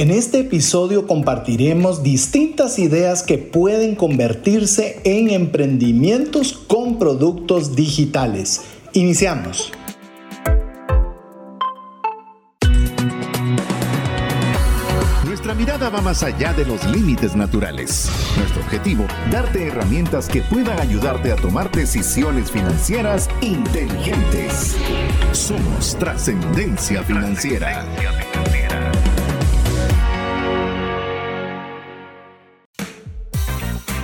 En este episodio compartiremos distintas ideas que pueden convertirse en emprendimientos con productos digitales. Iniciamos. Nuestra mirada va más allá de los límites naturales. Nuestro objetivo, darte herramientas que puedan ayudarte a tomar decisiones financieras inteligentes. Somos trascendencia financiera.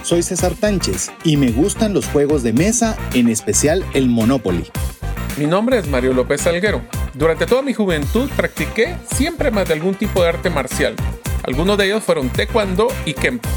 Soy César Tánchez y me gustan los juegos de mesa, en especial el Monopoly. Mi nombre es Mario López Salguero. Durante toda mi juventud practiqué siempre más de algún tipo de arte marcial. Algunos de ellos fueron taekwondo y kempo.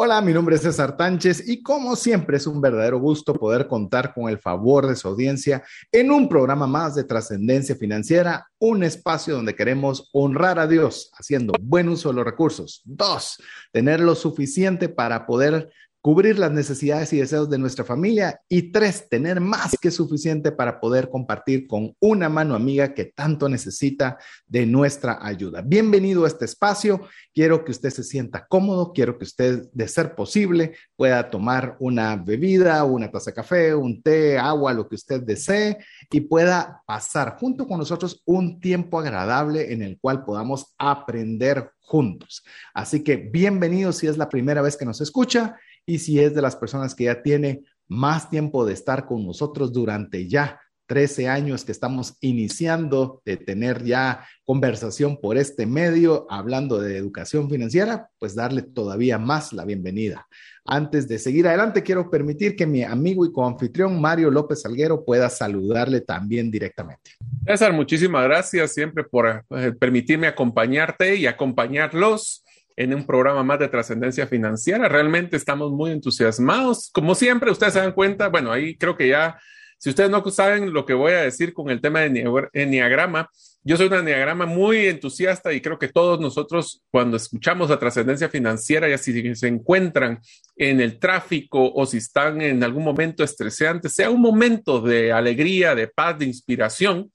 Hola, mi nombre es César Tánchez y como siempre es un verdadero gusto poder contar con el favor de su audiencia en un programa más de trascendencia financiera, un espacio donde queremos honrar a Dios haciendo buen uso de los recursos. Dos, tener lo suficiente para poder cubrir las necesidades y deseos de nuestra familia y tres, tener más que suficiente para poder compartir con una mano amiga que tanto necesita de nuestra ayuda. Bienvenido a este espacio. Quiero que usted se sienta cómodo, quiero que usted, de ser posible, pueda tomar una bebida, una taza de café, un té, agua, lo que usted desee y pueda pasar junto con nosotros un tiempo agradable en el cual podamos aprender juntos. Así que bienvenido si es la primera vez que nos escucha y si es de las personas que ya tiene más tiempo de estar con nosotros durante ya 13 años que estamos iniciando de tener ya conversación por este medio hablando de educación financiera, pues darle todavía más la bienvenida. Antes de seguir adelante, quiero permitir que mi amigo y coanfitrión Mario López Salguero pueda saludarle también directamente. César, muchísimas gracias siempre por eh, permitirme acompañarte y acompañarlos en un programa más de trascendencia financiera. Realmente estamos muy entusiasmados. Como siempre, ustedes se dan cuenta, bueno, ahí creo que ya, si ustedes no saben lo que voy a decir con el tema de enneagrama, yo soy un enneagrama muy entusiasta y creo que todos nosotros cuando escuchamos la trascendencia financiera, ya si se encuentran en el tráfico o si están en algún momento estresante, sea un momento de alegría, de paz, de inspiración,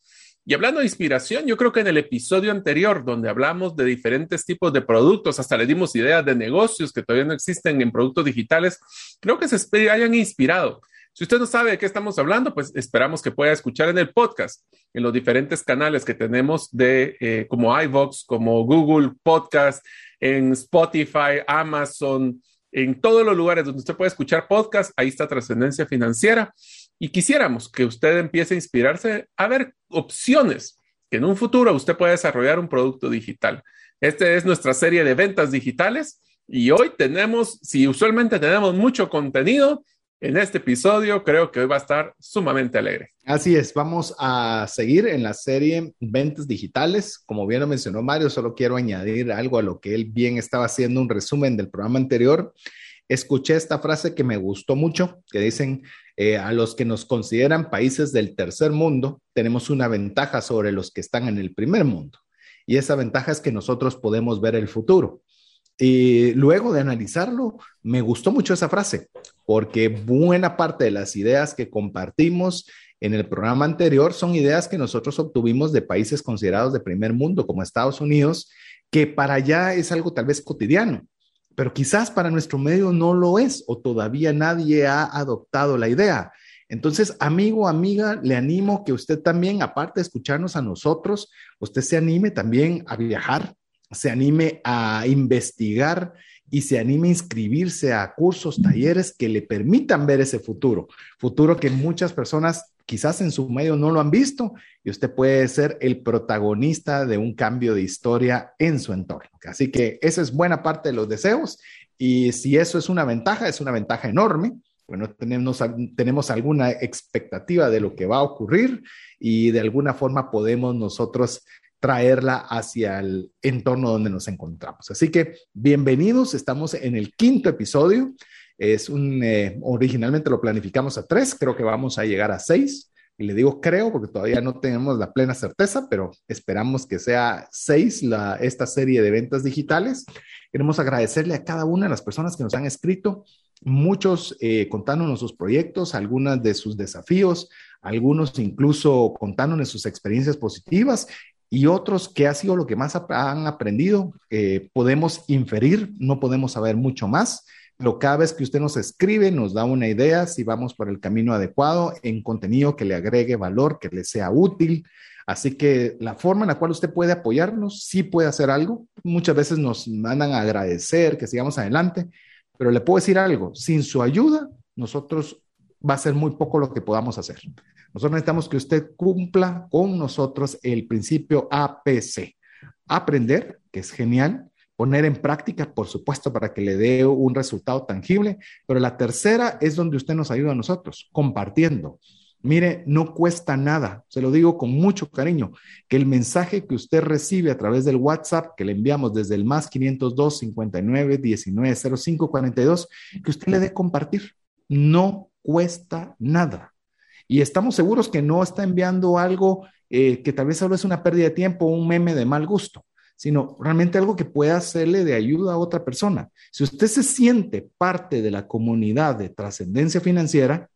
y hablando de inspiración, yo creo que en el episodio anterior, donde hablamos de diferentes tipos de productos, hasta le dimos ideas de negocios que todavía no existen en productos digitales, creo que se hayan inspirado. Si usted no sabe de qué estamos hablando, pues esperamos que pueda escuchar en el podcast, en los diferentes canales que tenemos de eh, como iVox, como Google Podcast, en Spotify, Amazon, en todos los lugares donde usted puede escuchar podcast, ahí está Trascendencia Financiera. Y quisiéramos que usted empiece a inspirarse a ver opciones que en un futuro usted pueda desarrollar un producto digital. Esta es nuestra serie de ventas digitales y hoy tenemos, si usualmente tenemos mucho contenido, en este episodio creo que hoy va a estar sumamente alegre. Así es, vamos a seguir en la serie Ventas Digitales. Como bien lo mencionó Mario, solo quiero añadir algo a lo que él bien estaba haciendo, un resumen del programa anterior. Escuché esta frase que me gustó mucho, que dicen, eh, a los que nos consideran países del tercer mundo, tenemos una ventaja sobre los que están en el primer mundo. Y esa ventaja es que nosotros podemos ver el futuro. Y luego de analizarlo, me gustó mucho esa frase, porque buena parte de las ideas que compartimos en el programa anterior son ideas que nosotros obtuvimos de países considerados de primer mundo, como Estados Unidos, que para allá es algo tal vez cotidiano pero quizás para nuestro medio no lo es o todavía nadie ha adoptado la idea. Entonces, amigo, amiga, le animo que usted también, aparte de escucharnos a nosotros, usted se anime también a viajar, se anime a investigar y se anime a inscribirse a cursos, talleres que le permitan ver ese futuro, futuro que muchas personas quizás en su medio no lo han visto y usted puede ser el protagonista de un cambio de historia en su entorno. Así que esa es buena parte de los deseos y si eso es una ventaja, es una ventaja enorme. Bueno, tenemos, tenemos alguna expectativa de lo que va a ocurrir y de alguna forma podemos nosotros traerla hacia el entorno donde nos encontramos. Así que bienvenidos, estamos en el quinto episodio. Es un, eh, originalmente lo planificamos a tres, creo que vamos a llegar a seis. Y le digo creo porque todavía no tenemos la plena certeza, pero esperamos que sea seis la, esta serie de ventas digitales. Queremos agradecerle a cada una de las personas que nos han escrito, muchos eh, contándonos sus proyectos, algunas de sus desafíos, algunos incluso contándonos sus experiencias positivas y otros que ha sido lo que más han aprendido. Podemos inferir, no podemos saber mucho más, pero cada vez que usted nos escribe nos da una idea si vamos por el camino adecuado en contenido que le agregue valor, que le sea útil. Así que la forma en la cual usted puede apoyarnos, sí puede hacer algo. Muchas veces nos mandan a agradecer que sigamos adelante, pero le puedo decir algo, sin su ayuda, nosotros va a ser muy poco lo que podamos hacer. Nosotros necesitamos que usted cumpla con nosotros el principio APC. Aprender, que es genial, poner en práctica, por supuesto, para que le dé un resultado tangible, pero la tercera es donde usted nos ayuda a nosotros, compartiendo. Mire, no cuesta nada, se lo digo con mucho cariño, que el mensaje que usted recibe a través del WhatsApp que le enviamos desde el más 502 59 19 05 42, que usted le dé compartir. No cuesta nada. Y estamos seguros que no está enviando algo eh, que tal vez solo es una pérdida de tiempo un meme de mal gusto, sino realmente algo que pueda hacerle de ayuda a otra persona. Si usted se siente parte de la comunidad de trascendencia financiera,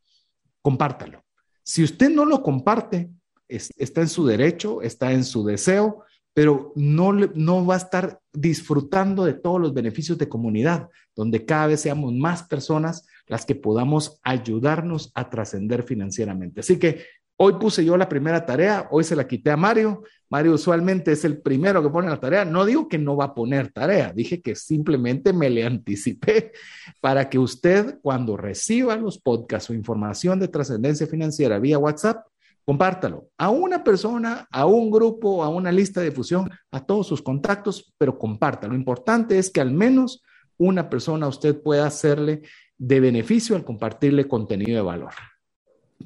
compártalo. Si usted no lo comparte, está en su derecho, está en su deseo, pero no, no va a estar disfrutando de todos los beneficios de comunidad, donde cada vez seamos más personas las que podamos ayudarnos a trascender financieramente. Así que hoy puse yo la primera tarea, hoy se la quité a Mario. Mario usualmente es el primero que pone la tarea. No digo que no va a poner tarea, dije que simplemente me le anticipé para que usted cuando reciba los podcasts o información de trascendencia financiera vía WhatsApp, compártalo a una persona, a un grupo, a una lista de difusión, a todos sus contactos, pero compártalo. Lo importante es que al menos una persona usted pueda hacerle de beneficio al compartirle contenido de valor.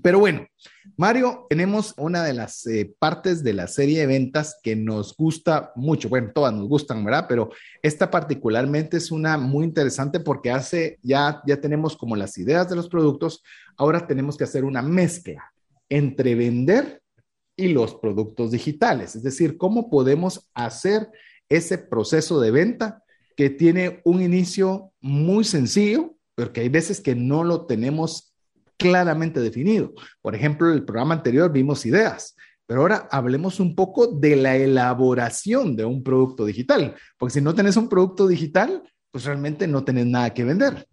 Pero bueno, Mario, tenemos una de las eh, partes de la serie de ventas que nos gusta mucho. Bueno, todas nos gustan, ¿verdad? Pero esta particularmente es una muy interesante porque hace, ya, ya tenemos como las ideas de los productos, ahora tenemos que hacer una mezcla entre vender y los productos digitales. Es decir, cómo podemos hacer ese proceso de venta que tiene un inicio muy sencillo, porque hay veces que no lo tenemos claramente definido. Por ejemplo, en el programa anterior vimos ideas, pero ahora hablemos un poco de la elaboración de un producto digital, porque si no tenés un producto digital, pues realmente no tenés nada que vender.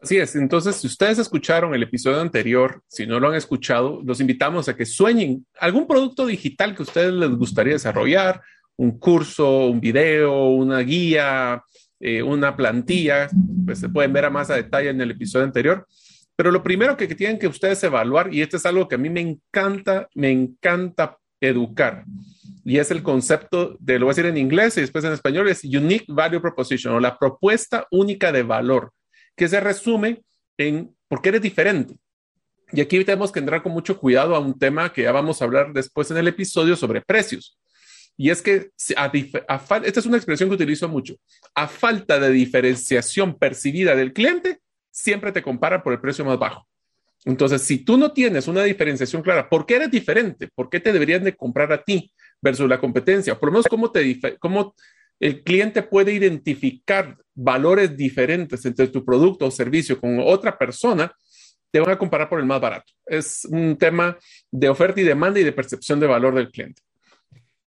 Así es, entonces si ustedes escucharon el episodio anterior, si no lo han escuchado, los invitamos a que sueñen algún producto digital que a ustedes les gustaría desarrollar, un curso, un video, una guía, eh, una plantilla, pues se pueden ver a más a detalle en el episodio anterior. Pero lo primero que, tienen que ustedes evaluar, y esto es algo que a mí me encanta, me encanta educar, y es el concepto de, lo voy a decir en inglés y después en español, es Unique Value Proposition o la propuesta única de valor, que se resume en por qué eres diferente. Y aquí tenemos que entrar con mucho cuidado a un tema que ya vamos a hablar después en el episodio sobre precios. Y es que esta es una expresión que utilizo mucho. A falta de diferenciación percibida del cliente, siempre te compara por el precio más bajo. Entonces, si tú no tienes una diferenciación clara, ¿por qué eres diferente? ¿Por qué te deberían de comprar a ti versus la competencia? Por lo menos, ¿cómo, te, cómo el cliente puede identificar valores diferentes entre tu producto o servicio con otra persona? Te van a comparar por el más barato. Es un tema de oferta y demanda y de percepción de valor del cliente.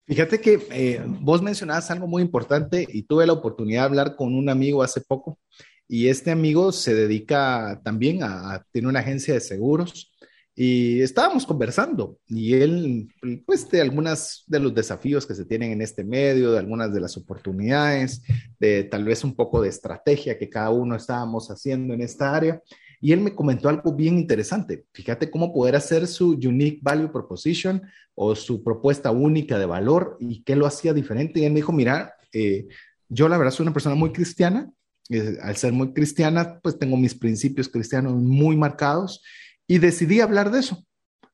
Fíjate que eh, vos mencionabas algo muy importante y tuve la oportunidad de hablar con un amigo hace poco y este amigo se dedica también a, tiene una agencia de seguros y estábamos conversando y él, pues, de algunas de los desafíos que se tienen en este medio, de algunas de las oportunidades, de tal vez un poco de estrategia que cada uno estábamos haciendo en esta área. Y él me comentó algo bien interesante. Fíjate cómo poder hacer su unique value proposition o su propuesta única de valor y qué lo hacía diferente. Y él me dijo, mira, eh, yo la verdad soy una persona muy cristiana. Eh, al ser muy cristiana, pues tengo mis principios cristianos muy marcados y decidí hablar de eso.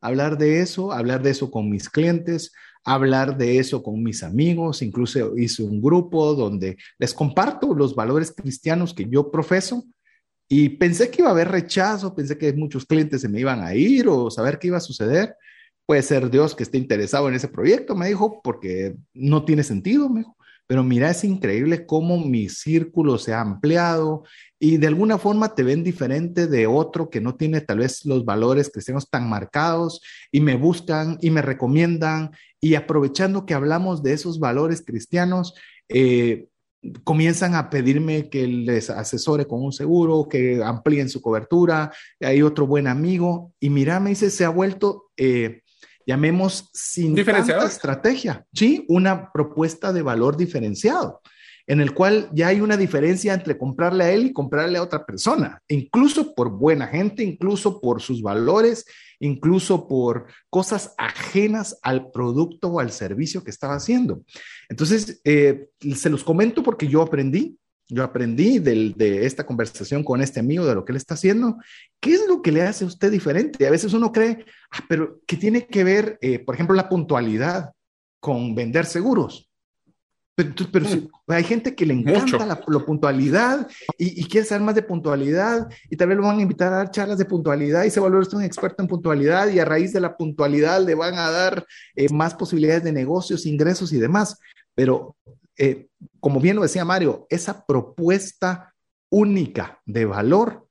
Hablar de eso, hablar de eso con mis clientes, hablar de eso con mis amigos, incluso hice un grupo donde les comparto los valores cristianos que yo profeso y pensé que iba a haber rechazo, pensé que muchos clientes se me iban a ir o saber qué iba a suceder. Puede ser Dios que esté interesado en ese proyecto, me dijo, porque no tiene sentido, me dijo. Pero mira, es increíble cómo mi círculo se ha ampliado, y de alguna forma te ven diferente de otro que no tiene tal vez los valores cristianos tan marcados y me buscan y me recomiendan. Y aprovechando que hablamos de esos valores cristianos, eh, comienzan a pedirme que les asesore con un seguro, que amplíen su cobertura, hay otro buen amigo. Y mira, me dice, se ha vuelto... Eh, llamemos sin tanta estrategia, sí, una propuesta de valor diferenciado en el cual ya hay una diferencia entre comprarle a él y comprarle a otra persona, incluso por buena gente, incluso por sus valores, incluso por cosas ajenas al producto o al servicio que estaba haciendo. Entonces, eh, se los comento porque yo aprendí, yo aprendí de esta conversación con este amigo de lo que él está haciendo. ¿Qué es lo que le hace a usted diferente? A veces uno cree, ah, pero ¿qué tiene que ver, eh, por ejemplo, la puntualidad con vender seguros? Pero, hay gente que le encanta la, puntualidad y, quiere saber más de puntualidad y tal vez lo van a invitar a dar charlas de puntualidad y se vuelve un experto en puntualidad y a raíz de la puntualidad le van a dar eh, más posibilidades de negocios, ingresos y demás. Pero eh, como bien lo decía Mario, esa propuesta única de valor,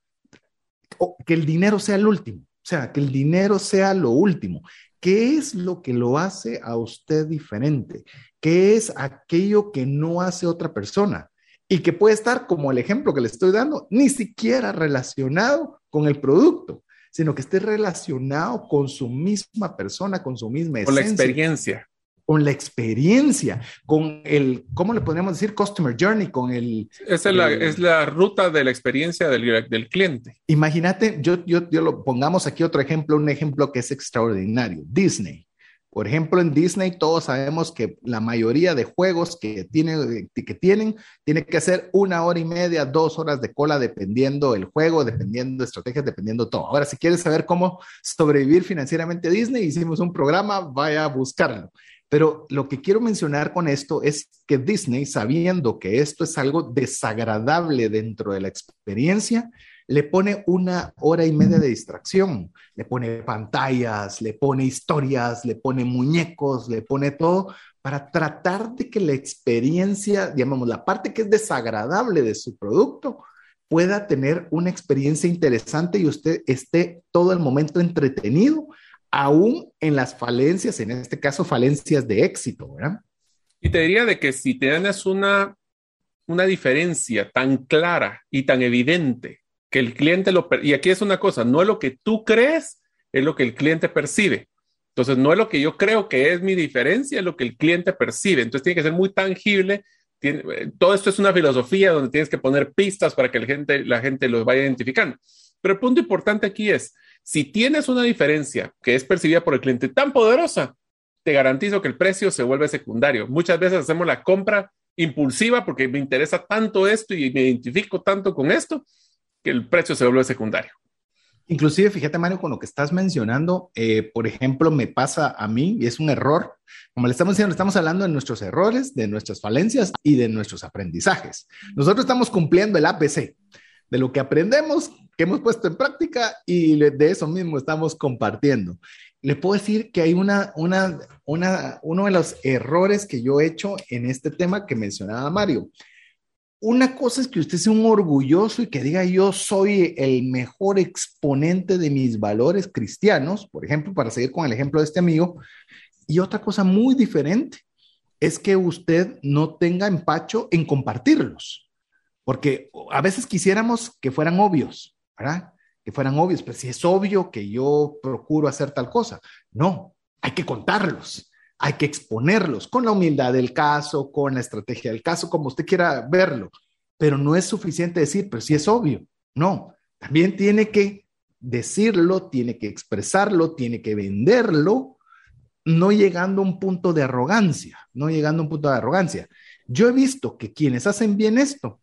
que el dinero sea el último, o sea, que el dinero sea lo último. ¿Qué es lo que lo hace a usted diferente? ¿Qué es aquello que no hace otra persona? Y que puede estar, como el ejemplo que le estoy dando, ni siquiera relacionado con el producto, sino que esté relacionado con su misma persona, con su misma esencia. Con la experiencia con la experiencia, con el, ¿cómo le podríamos decir? Customer journey, con el... Esa es, la, es la ruta de la experiencia del, del cliente. Imagínate, yo, yo, yo lo pongamos aquí otro ejemplo, un ejemplo que es extraordinario, Disney. Por ejemplo, en Disney todos sabemos que la mayoría de juegos que, tiene, que tienen tiene que hacer una hora y media, dos horas de cola, dependiendo el juego, dependiendo estrategias, dependiendo todo. Ahora, si quieres saber cómo sobrevivir financieramente Disney, hicimos un programa, vaya a buscarlo. Pero lo que quiero mencionar con esto es que Disney, sabiendo que esto es algo desagradable dentro de la experiencia, le pone una hora y media de distracción, le pone pantallas, le pone historias, le pone muñecos, le pone todo para tratar de que la experiencia, digamos, la parte que es desagradable de su producto, pueda tener una experiencia interesante y usted esté todo el momento entretenido aún en las falencias, en este caso falencias de éxito, ¿verdad? Y te diría de que si tienes una, una diferencia tan clara y tan evidente que el cliente lo... Y aquí es una cosa, no es lo que tú crees, es lo que el cliente percibe. Entonces, no es lo que yo creo que es mi diferencia, es lo que el cliente percibe. Entonces, tiene que ser muy tangible. todo esto es una filosofía donde tienes que poner pistas para que la gente, la gente lo vaya identificando. Pero el punto importante aquí es, si tienes una diferencia que es percibida por el cliente tan poderosa, te garantizo que el precio se vuelve secundario. Muchas veces hacemos la compra impulsiva porque me interesa tanto esto y me identifico tanto con esto que el precio se vuelve secundario. Inclusive, fíjate, Mario, con lo que estás mencionando, eh, por ejemplo, me pasa a mí y es un error. Como le estamos diciendo, estamos hablando de nuestros errores, de nuestras falencias y de nuestros aprendizajes. Nosotros estamos cumpliendo el APC de lo que aprendemos, que hemos puesto en práctica y de eso mismo estamos compartiendo. Le puedo decir que hay una, una, una, uno de los errores que yo he hecho en este tema que mencionaba Mario. Una cosa es que usted sea un orgulloso y que diga yo soy el mejor exponente de mis valores cristianos, por ejemplo, para seguir con el ejemplo de este amigo. Y otra cosa muy diferente es que usted no tenga empacho en compartirlos. Porque a veces quisiéramos que fueran obvios, ¿verdad? Que fueran obvios, pero si es obvio que yo procuro hacer tal cosa, no, hay que contarlos, hay que exponerlos con la humildad del caso, con la estrategia del caso, como usted quiera verlo, pero no es suficiente decir, pero si es obvio, no, también tiene que decirlo, tiene que expresarlo, tiene que venderlo, no llegando a un punto de arrogancia, no llegando a un punto de arrogancia. Yo he visto que quienes hacen bien esto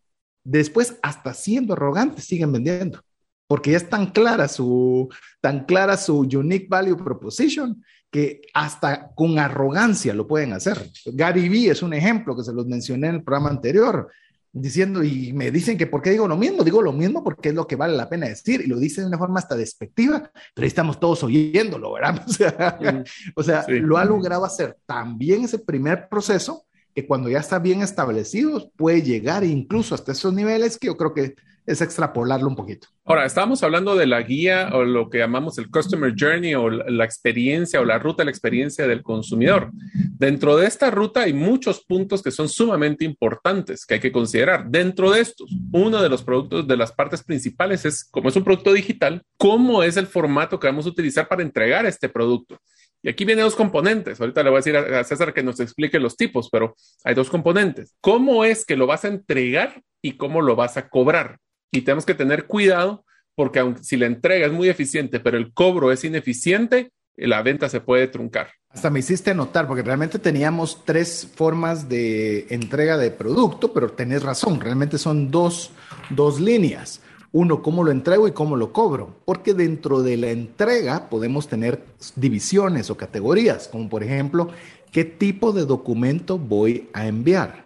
después hasta siendo arrogantes siguen vendiendo, porque ya es tan clara su, tan clara su unique value proposition que hasta con arrogancia lo pueden hacer. Gary Vee es un ejemplo que se los mencioné en el programa anterior, diciendo, y me dicen que por qué digo lo mismo, digo lo mismo porque es lo que vale la pena decir, y lo dice de una forma hasta despectiva, pero ahí estamos todos oyéndolo, ¿verdad? O sea, o sea lo ha logrado hacer tan bien ese primer proceso que cuando ya está bien establecido puede llegar incluso hasta esos niveles que yo creo que es extrapolarlo un poquito. Ahora, estábamos hablando de la guía o lo que llamamos el Customer Journey o la experiencia o la ruta de la experiencia del consumidor. Dentro de esta ruta hay muchos puntos que son sumamente importantes que hay que considerar. Dentro de estos, uno de los productos, de las partes principales es, como es un producto digital, cómo es el formato que vamos a utilizar para entregar este producto. Y aquí vienen dos componentes. Ahorita le voy a decir a César que nos explique los tipos, pero hay dos componentes. ¿Cómo es que lo vas a entregar y cómo lo vas a cobrar? Y tenemos que tener cuidado porque aunque si la entrega es muy eficiente, pero el cobro es ineficiente, la venta se puede truncar. Hasta me hiciste notar, porque realmente teníamos tres formas de entrega de producto, pero tenés razón, realmente son dos, dos líneas. Uno, cómo lo entrego y cómo lo cobro, porque dentro de la entrega podemos tener divisiones o categorías, como por ejemplo, ¿qué tipo de documento voy a enviar?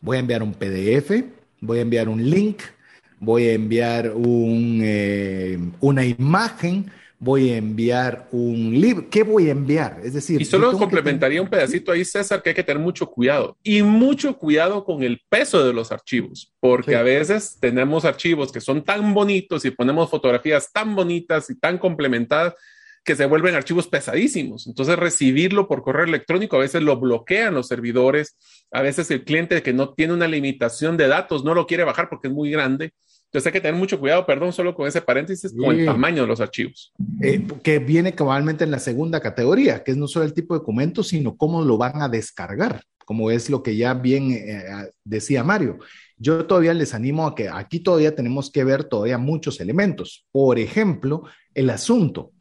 Voy a enviar un PDF, voy a enviar un link, voy a enviar eh, una imagen, voy a enviar un libro. ¿Qué voy a enviar? Es decir, y solo complementaría un pedacito ahí, César, que hay que tener mucho cuidado y mucho cuidado con el peso de los archivos, porque a veces tenemos archivos que son tan bonitos y ponemos fotografías tan bonitas y tan complementadas que se vuelven archivos pesadísimos. Entonces, recibirlo por correo electrónico a veces lo bloquean los servidores, a veces el cliente que no tiene una limitación de datos no lo quiere bajar porque es muy grande entonces hay que tener mucho cuidado, perdón, solo con ese paréntesis, con el tamaño de los archivos. Eh, que viene cabalmente en la segunda categoría, que es no solo el tipo de documento, sino cómo lo van a descargar, como es lo que ya bien eh, decía Mario. Yo todavía les animo a que aquí todavía tenemos que ver todavía muchos elementos. Por ejemplo, el asunto.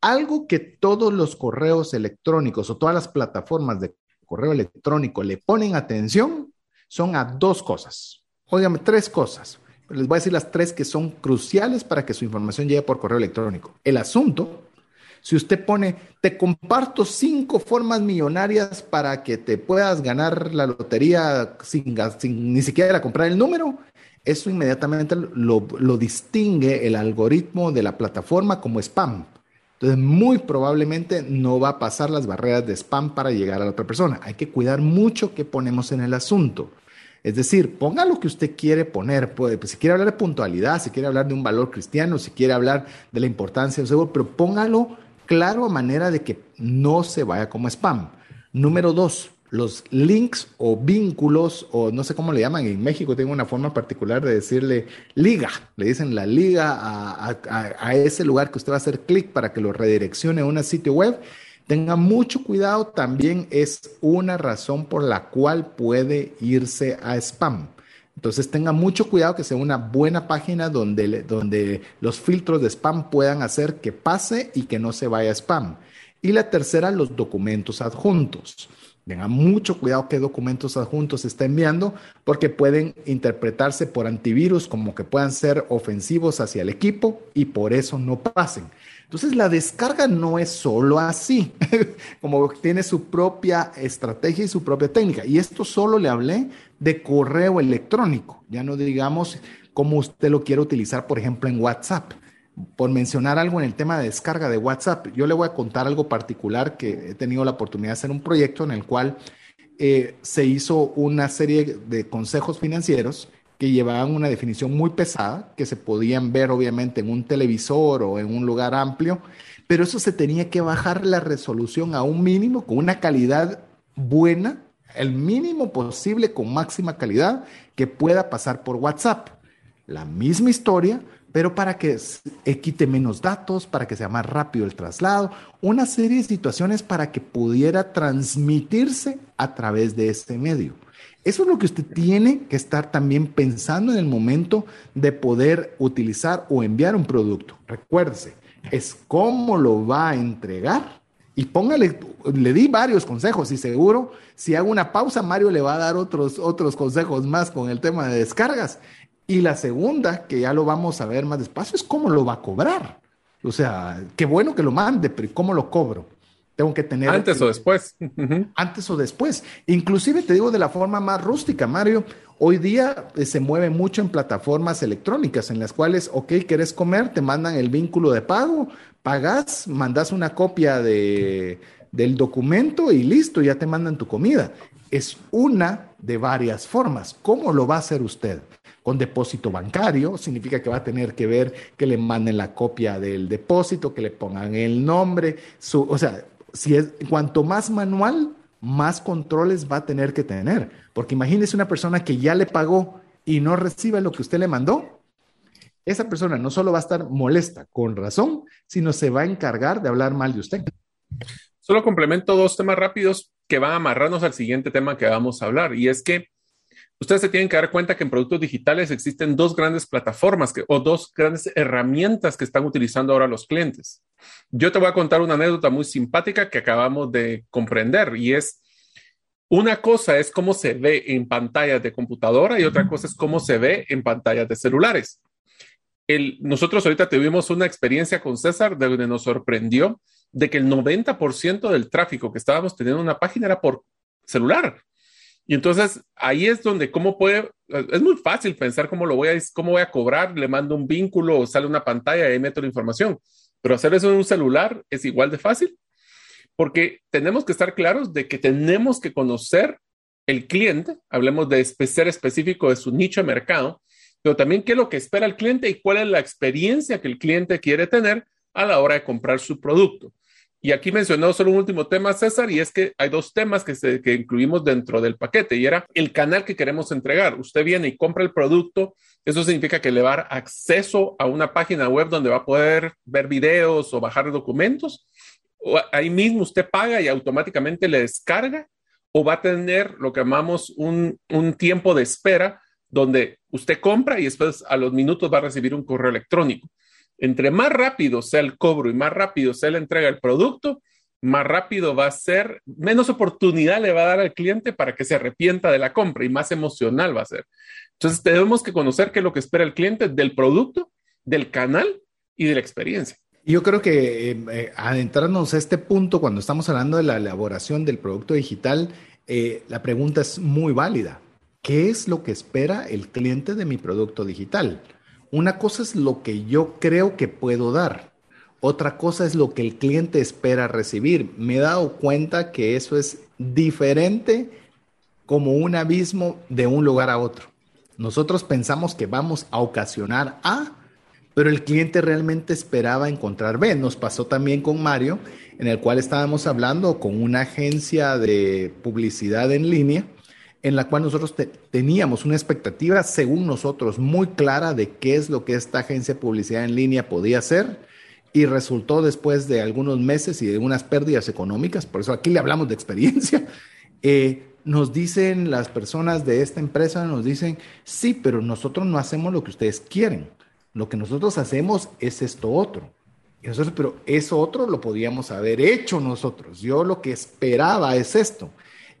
Algo que todos los correos electrónicos o todas las plataformas de correo electrónico le ponen atención son a dos cosas. Óigame, tres cosas les voy a decir las tres que son cruciales para que su información llegue por correo electrónico. El asunto, si usted pone, te comparto cinco formas millonarias para que te puedas ganar la lotería sin, ni siquiera comprar el número, eso inmediatamente lo, lo distingue el algoritmo de la plataforma como spam. Entonces, muy probablemente no va a pasar las barreras de spam para llegar a la otra persona. Hay que cuidar mucho qué ponemos en el asunto. Es decir, ponga lo que usted quiere poner. Pues, si quiere hablar de puntualidad, si quiere hablar de un valor cristiano, si quiere hablar de la importancia del seguro, pero póngalo claro a manera de que no se vaya como spam. Número dos, los links o vínculos, o no sé cómo le llaman, en México tengo una forma particular de decirle liga, le dicen la liga a, a ese lugar que usted va a hacer clic para que lo redireccione a un sitio web Tenga mucho cuidado, también es una razón por la cual puede irse a spam. Entonces tenga mucho cuidado que sea una buena página donde, donde los filtros de spam puedan hacer que pase y que no se vaya a spam. Y la tercera, los documentos adjuntos. Tenga mucho cuidado qué documentos adjuntos está enviando porque pueden interpretarse por antivirus como que puedan ser ofensivos hacia el equipo y por eso no pasen. Entonces la descarga no es solo así, como tiene su propia estrategia y su propia técnica. Y esto solo le hablé de correo electrónico, ya no digamos cómo usted lo quiere utilizar, por ejemplo, en WhatsApp. Por mencionar algo en el tema de descarga de WhatsApp, yo le voy a contar algo particular que he tenido la oportunidad de hacer un proyecto en el cual eh, se hizo una serie de consejos financieros que llevaban una definición muy pesada, que se podían ver obviamente en un televisor o en un lugar amplio, pero eso se tenía que bajar la resolución a un mínimo con una calidad buena, el mínimo posible con máxima calidad que pueda pasar por WhatsApp. La misma historia, pero para que quite menos datos, para que sea más rápido el traslado, una serie de situaciones para que pudiera transmitirse a través de este medio. Eso es lo que usted tiene que estar también pensando en el momento de poder utilizar o enviar un producto. Recuérdese, es cómo lo va a entregar. Y póngale, le di varios consejos y seguro si hago una pausa, Mario le va a dar otros, otros consejos más con el tema de descargas. Y la segunda, que ya lo vamos a ver más despacio, es cómo lo va a cobrar. O sea, qué bueno que lo mande, pero ¿cómo lo cobro? Tengo que tener... Antes o después. Antes o después. Inclusive te digo de la forma más rústica, Mario. Hoy día eh, se mueve mucho en plataformas electrónicas en las cuales, ok, quieres comer, te mandan el vínculo de pago, pagas, mandas una copia de, del documento y listo, ya te mandan tu comida. Es una de varias formas. ¿Cómo lo va a hacer usted? Con depósito bancario, significa que va a tener que ver que le manden la copia del depósito, que le pongan el nombre, su, o sea, si es, cuanto más manual, más controles va a tener que tener. Porque imagínese una persona que ya le pagó y no recibe lo que usted le mandó. Esa persona no solo va a estar molesta con razón, sino se va a encargar de hablar mal de usted. Solo complemento dos temas rápidos que van a amarrarnos al siguiente tema que vamos a hablar. Y es que ustedes se tienen que dar cuenta que en productos digitales existen dos grandes plataformas que, o dos grandes herramientas que están utilizando ahora los clientes. Yo te voy a contar una anécdota muy simpática que acabamos de comprender y es una cosa es cómo se ve en pantallas de computadora y otra cosa es cómo se ve en pantallas de celulares. El, nosotros ahorita tuvimos una experiencia con César donde nos sorprendió de que el 90% del tráfico que estábamos teniendo en una página era por celular. Y entonces ahí es donde, ¿cómo puede? Es muy fácil pensar cómo lo voy a, cómo voy a cobrar, le mando un vínculo o sale una pantalla y ahí meto la información. Pero hacer eso en un celular es igual de fácil porque tenemos que estar claros de que tenemos que conocer el cliente, hablemos de ser específico de su nicho de mercado, pero también qué es lo que espera el cliente y cuál es la experiencia que el cliente quiere tener a la hora de comprar su producto. Y aquí mencionó solo un último tema, César, y es que hay dos temas que, incluimos dentro del paquete, y era el canal que queremos entregar. Usted viene y compra el producto, eso significa que le va a dar acceso a una página web donde va a poder ver videos o bajar documentos, ahí mismo usted paga y automáticamente le descarga o va a tener lo que llamamos un, un tiempo de espera donde usted compra y después a los minutos va a recibir un correo electrónico. Entre más rápido sea el cobro y más rápido sea la entrega del producto, más rápido va a ser, menos oportunidad le va a dar al cliente para que se arrepienta de la compra y más emocional va a ser. Entonces tenemos que conocer qué es lo que espera el cliente del producto, del canal y de la experiencia. Yo creo que eh, eh, adentrarnos a este punto, cuando estamos hablando de la elaboración del producto digital, eh, la pregunta es muy válida. ¿Qué es lo que espera el cliente de mi producto digital? Una cosa es lo que yo creo que puedo dar. Otra cosa es lo que el cliente espera recibir. Me he dado cuenta que eso es diferente como un abismo de un lugar a otro. Nosotros pensamos que vamos a ocasionar A pero el cliente realmente esperaba encontrar B. Nos pasó también con Mario, en el cual estábamos hablando con una agencia de publicidad en línea, en la cual nosotros teníamos una expectativa, según nosotros, muy clara de qué es lo que esta agencia de publicidad en línea podía hacer. Y resultó después de algunos meses y de unas pérdidas económicas, por eso aquí le hablamos de experiencia, eh, nos dicen las personas de esta empresa, nos dicen, sí, pero nosotros no hacemos lo que ustedes quieren. Lo que nosotros hacemos es esto otro. nosotros, pero eso otro lo podíamos haber hecho nosotros. Yo lo que esperaba es esto.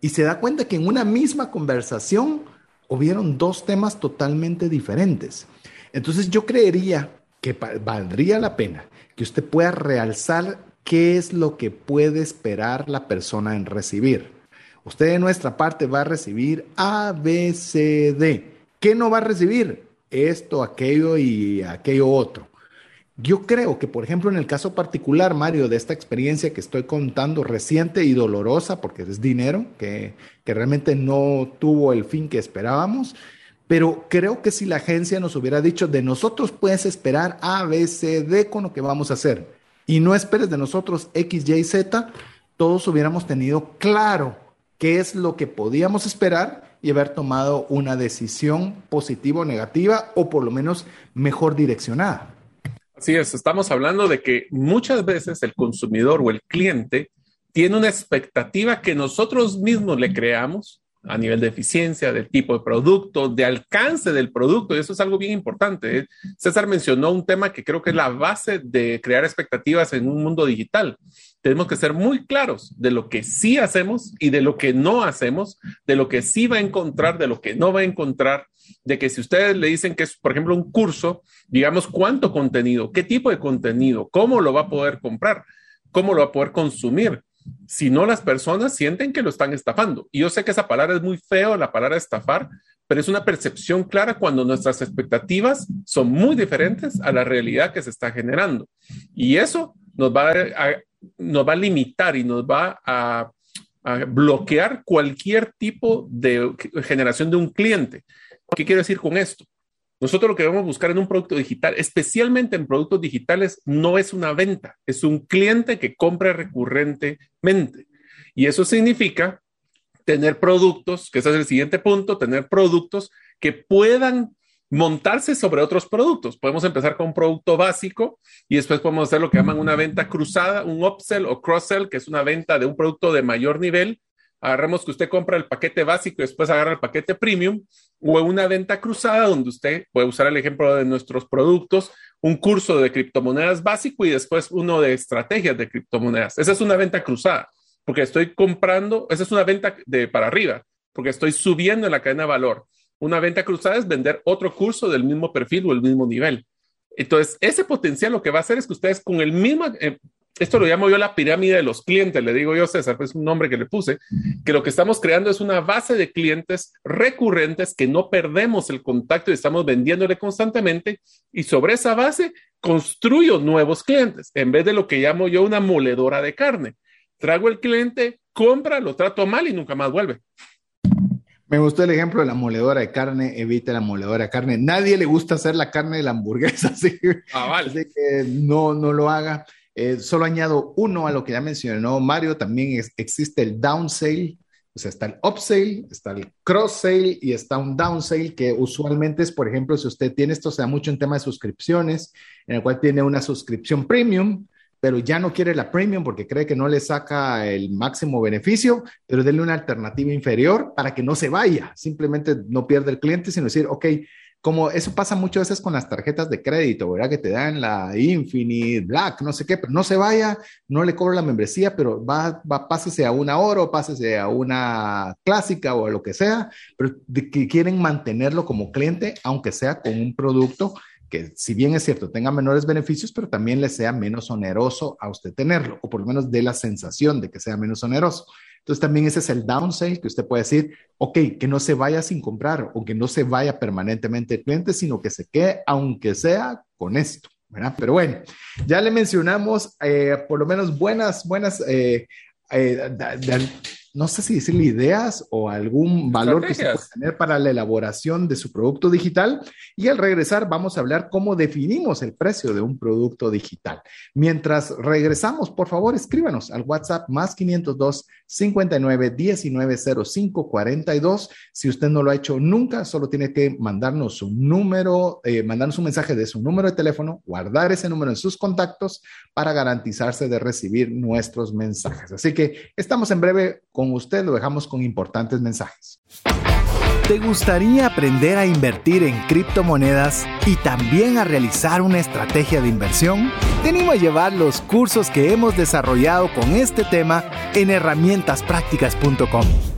Y se da cuenta que en una misma conversación hubieron dos temas totalmente diferentes. Entonces yo creería que valdría la pena que usted pueda realzar qué es lo que puede esperar la persona en recibir. Usted de nuestra parte va a recibir A, B, C, D. ¿Qué no va a recibir? esto, aquello y aquello otro. Yo creo que, por ejemplo, en el caso particular, Mario, de esta experiencia que estoy contando, reciente y dolorosa, porque es dinero que, realmente no tuvo el fin que esperábamos, pero creo que si la agencia nos hubiera dicho, de nosotros puedes esperar A, B, C, D con lo que vamos a hacer, y no esperes de nosotros X, Y, Z, todos hubiéramos tenido claro qué es lo que podíamos esperar y haber tomado una decisión positiva o negativa o por lo menos mejor direccionada. Así es, estamos hablando de que muchas veces el consumidor o el cliente tiene una expectativa que nosotros mismos le creamos a nivel de eficiencia, del tipo de producto, de alcance del producto, y eso es algo bien importante. ¿eh? César mencionó un tema que creo que es la base de crear expectativas en un mundo digital. Tenemos que ser muy claros de lo que sí hacemos y de lo que no hacemos, de lo que sí va a encontrar, de lo que no va a encontrar, de que si ustedes le dicen que es, por ejemplo, un curso, digamos cuánto contenido, qué tipo de contenido, cómo lo va a poder comprar, cómo lo va a poder consumir si no las personas sienten que lo están estafando. Y yo sé que esa palabra es muy feo, la palabra estafar, pero es una percepción clara cuando nuestras expectativas son muy diferentes a la realidad que se está generando. Y eso nos va a, nos va a limitar y nos va a, a bloquear cualquier tipo de generación de un cliente. ¿Qué quiero decir con esto? Nosotros lo que debemos buscar en un producto digital, especialmente en productos digitales, no es una venta, es un cliente que compre recurrentemente. Y eso significa tener productos, que ese es el siguiente punto, tener productos que puedan montarse sobre otros productos. Podemos empezar con un producto básico y después podemos hacer lo que llaman una venta cruzada, un upsell o cross-sell, que es una venta de un producto de mayor nivel. Agarremos que usted compra el paquete básico y después agarra el paquete premium o una venta cruzada donde usted puede usar el ejemplo de nuestros productos, un curso de criptomonedas básico y después uno de estrategias de criptomonedas. Esa es una venta cruzada porque estoy comprando, esa es una venta de para arriba, porque estoy subiendo en la cadena de valor. Una venta cruzada es vender otro curso del mismo perfil o el mismo nivel. Entonces, ese potencial lo que va a hacer es que ustedes con el mismo, eh, esto lo llamo yo la pirámide de los clientes, le digo yo César, es un nombre que le puse, que lo que estamos creando es una base de clientes recurrentes que no perdemos el contacto y estamos vendiéndole constantemente y sobre esa base construyo nuevos clientes en vez de lo que llamo yo una moledora de carne. Trago el cliente, compra, lo trato mal y nunca más vuelve. Me gustó el ejemplo de la moledora de carne, evite la moledora de carne. Nadie le gusta hacer la carne de la hamburguesa, así, ah, que no, no lo haga. Eh, solo añado uno a lo que ya mencionó Mario, también existe el down sale, o sea, está el upsale, está el cross sale y está un down sale que usualmente es, por ejemplo, si usted tiene esto, se da mucho en tema de suscripciones, en el cual tiene una suscripción premium, pero ya no quiere la premium porque cree que no le saca el máximo beneficio, pero denle una alternativa inferior para que no se vaya, simplemente no pierda el cliente, sino decir, ok, como eso pasa muchas veces con las tarjetas de crédito, ¿verdad? Que te dan la Infinite, Black, no sé qué, pero no se vaya, no le cobro la membresía, pero va, va, pásese a una oro, pásese a una clásica o a lo que sea, pero que quieren mantenerlo como cliente, aunque sea con un producto que si bien es cierto, tenga menores beneficios, pero también le sea menos oneroso a usted tenerlo, o por lo menos dé la sensación de que sea menos oneroso. Entonces también ese es el downside que usted puede decir, ok, que no se vaya sin comprar o que no se vaya permanentemente el cliente, sino que se quede, aunque sea con esto. ¿verdad? Pero bueno, ya le mencionamos eh, por lo menos buenas, buenas eh, eh, no sé si decirle ideas o algún valor que se puede tener para la elaboración de su producto digital. Y al regresar vamos a hablar cómo definimos el precio de un producto digital. Mientras regresamos, por favor, escríbanos al WhatsApp más 502 59 19 05 42. Si usted no lo ha hecho nunca, solo tiene que mandarnos un número, eh, mandarnos un mensaje de su número de teléfono, guardar ese número en sus contactos para garantizarse de recibir nuestros mensajes. Así que estamos en breve con usted lo dejamos con importantes mensajes. ¿Te gustaría aprender a invertir en criptomonedas y también a realizar una estrategia de inversión? Te animo a llevar los cursos que hemos desarrollado con este tema en herramientasprácticas.com.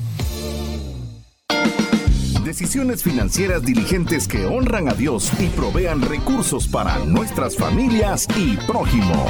Decisiones financieras diligentes que honran a Dios y provean recursos para nuestras familias y prójimo.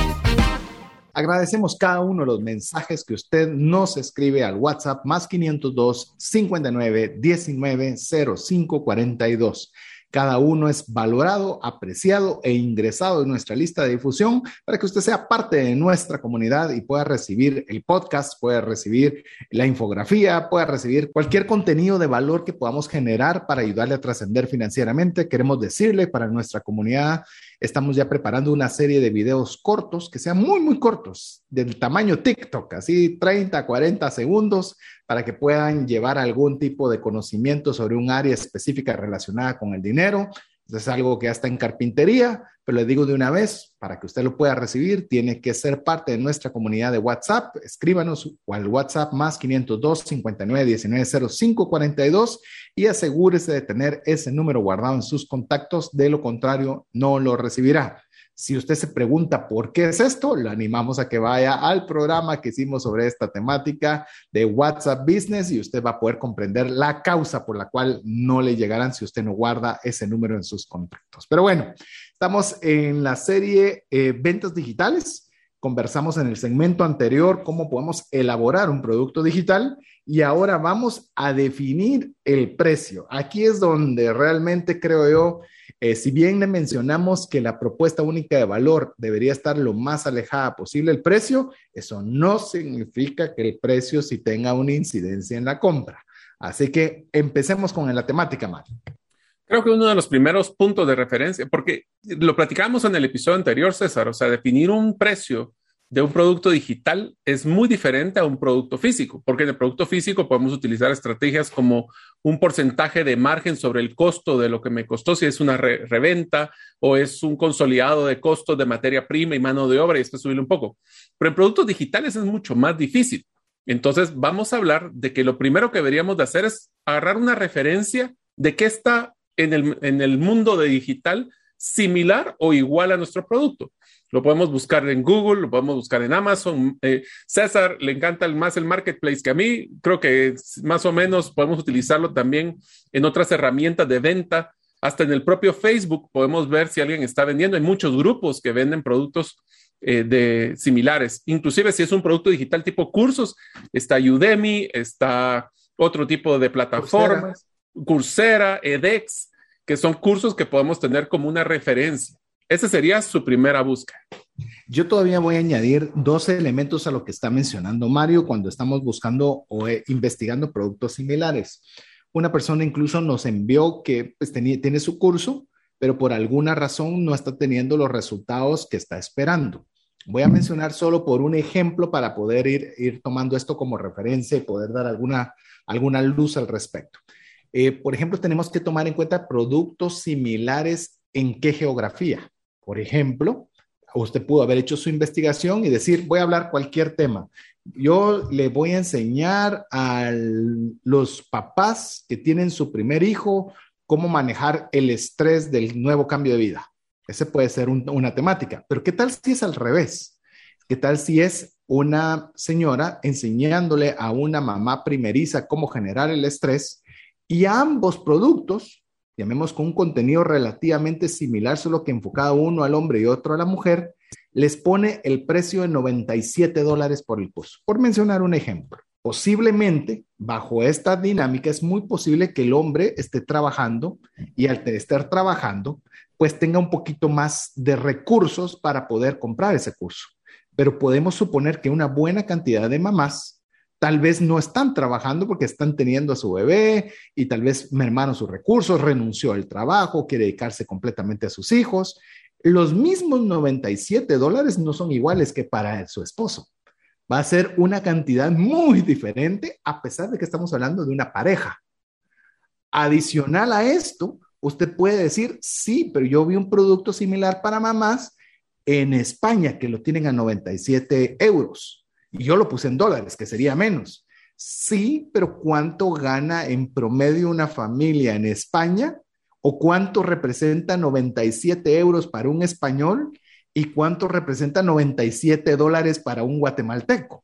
Agradecemos cada uno de los mensajes que usted nos escribe al WhatsApp más 502 59 19 05 42. Cada uno es valorado, apreciado e ingresado en nuestra lista de difusión para que usted sea parte de nuestra comunidad y pueda recibir el podcast, pueda recibir la infografía, pueda recibir cualquier contenido de valor que podamos generar para ayudarle a trascender financieramente. Queremos decirle para nuestra comunidad Estamos ya preparando una serie de videos cortos que sean muy, muy cortos, del tamaño TikTok, así 30, 40 segundos, para que puedan llevar algún tipo de conocimiento sobre un área específica relacionada con el dinero. Es algo que ya está en carpintería, pero le digo de una vez, para que usted lo pueda recibir, tiene que ser parte de nuestra comunidad de WhatsApp. Escríbanos al WhatsApp más 502 59 19 05 42 y asegúrese de tener ese número guardado en sus contactos. De lo contrario, no lo recibirá. Si usted se pregunta por qué es esto, lo animamos a que vaya al programa que hicimos sobre esta temática de WhatsApp Business y usted va a poder comprender la causa por la cual no le llegarán si usted no guarda ese número en sus contactos. Pero bueno, estamos en la serie eh, Ventas Digitales. Conversamos en el segmento anterior cómo podemos elaborar un producto digital y ahora vamos a definir el precio. Aquí es donde realmente creo yo eh, si bien le mencionamos que la propuesta única de valor debería estar lo más alejada posible del precio, eso no significa que el precio sí tenga una incidencia en la compra. Así que empecemos con la temática, Mario. Creo que uno de los primeros puntos de referencia, porque lo platicamos en el episodio anterior, César, o sea, definir un precio de un producto digital es muy diferente a un producto físico, porque en el producto físico podemos utilizar estrategias como un porcentaje de margen sobre el costo de lo que me costó, si es una reventa o es un consolidado de costos de materia prima y mano de obra, y esto subirle un poco. Pero en productos digitales es mucho más difícil. Entonces, vamos a hablar de que lo primero que deberíamos de hacer es agarrar una referencia de qué está en el, en el mundo de digital similar o igual a nuestro producto. Lo podemos buscar en Google, lo podemos buscar en Amazon. Eh, César le encanta más el marketplace que a mí. Creo que más o menos podemos utilizarlo también en otras herramientas de venta. Hasta en el propio Facebook podemos ver si alguien está vendiendo. Hay muchos grupos que venden productos eh, de similares. Inclusive si es un producto digital tipo cursos, está Udemy, está otro tipo de plataformas, Coursera edX, que son cursos que podemos tener como una referencia. Esa sería su primera búsqueda. Yo todavía voy a añadir dos elementos a lo que está mencionando Mario cuando estamos buscando o eh, investigando productos similares. Una persona incluso nos envió que pues, tiene su curso, pero por alguna razón no está teniendo los resultados que está esperando. Voy a mencionar solo por un ejemplo para poder ir, ir tomando esto como referencia y poder dar alguna, alguna luz al respecto. Eh, por ejemplo, tenemos que tomar en cuenta productos similares en qué geografía. Por ejemplo, usted pudo haber hecho su investigación y decir, voy a hablar cualquier tema. Yo le voy a enseñar a los papás que tienen su primer hijo cómo manejar el estrés del nuevo cambio de vida. Ese puede ser una temática. Pero ¿qué tal si es al revés? ¿Qué tal si es una señora enseñándole a una mamá primeriza cómo generar el estrés y ambos productos llamemos con un contenido relativamente similar, solo que enfocado uno al hombre y otro a la mujer, les pone el precio de 97 dólares por el curso. Por mencionar un ejemplo, posiblemente bajo esta dinámica es muy posible que el hombre esté trabajando y al estar trabajando, pues tenga un poquito más de recursos para poder comprar ese curso. Pero podemos suponer que una buena cantidad de mamás tal vez no están trabajando porque están teniendo a su bebé y tal vez mermaron sus recursos, renunció al trabajo, quiere dedicarse completamente a sus hijos. Los mismos 97 dólares no son iguales que para su esposo. Va a ser una cantidad muy diferente a pesar de que estamos hablando de una pareja. Adicional a esto, usted puede decir, sí, pero yo vi un producto similar para mamás en España que lo tienen a 97 euros y yo lo puse en dólares, que sería menos. Sí, pero ¿cuánto gana en promedio una familia en España? ¿O cuánto representa 97 euros para un español? ¿Y cuánto representa 97 dólares para un guatemalteco?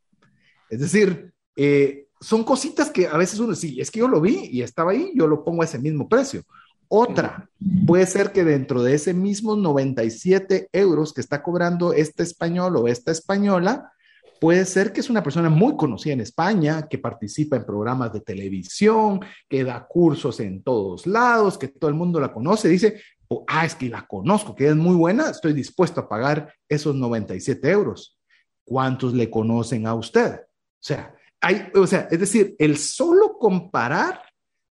Es decir, eh, son cositas que a veces uno, sí, es que yo lo vi y estaba ahí, yo lo pongo a ese mismo precio. Otra, puede ser que dentro de ese mismo 97 euros que está cobrando este español o esta española, Puede ser que es una persona muy conocida en España, que participa en programas de televisión, que da cursos en todos lados, que todo el mundo la conoce. Dice, oh, ah, es que la conozco, que es muy buena, estoy dispuesto a pagar esos 97 euros. ¿Cuántos le conocen a usted? O sea, hay, o sea, es decir, el solo comparar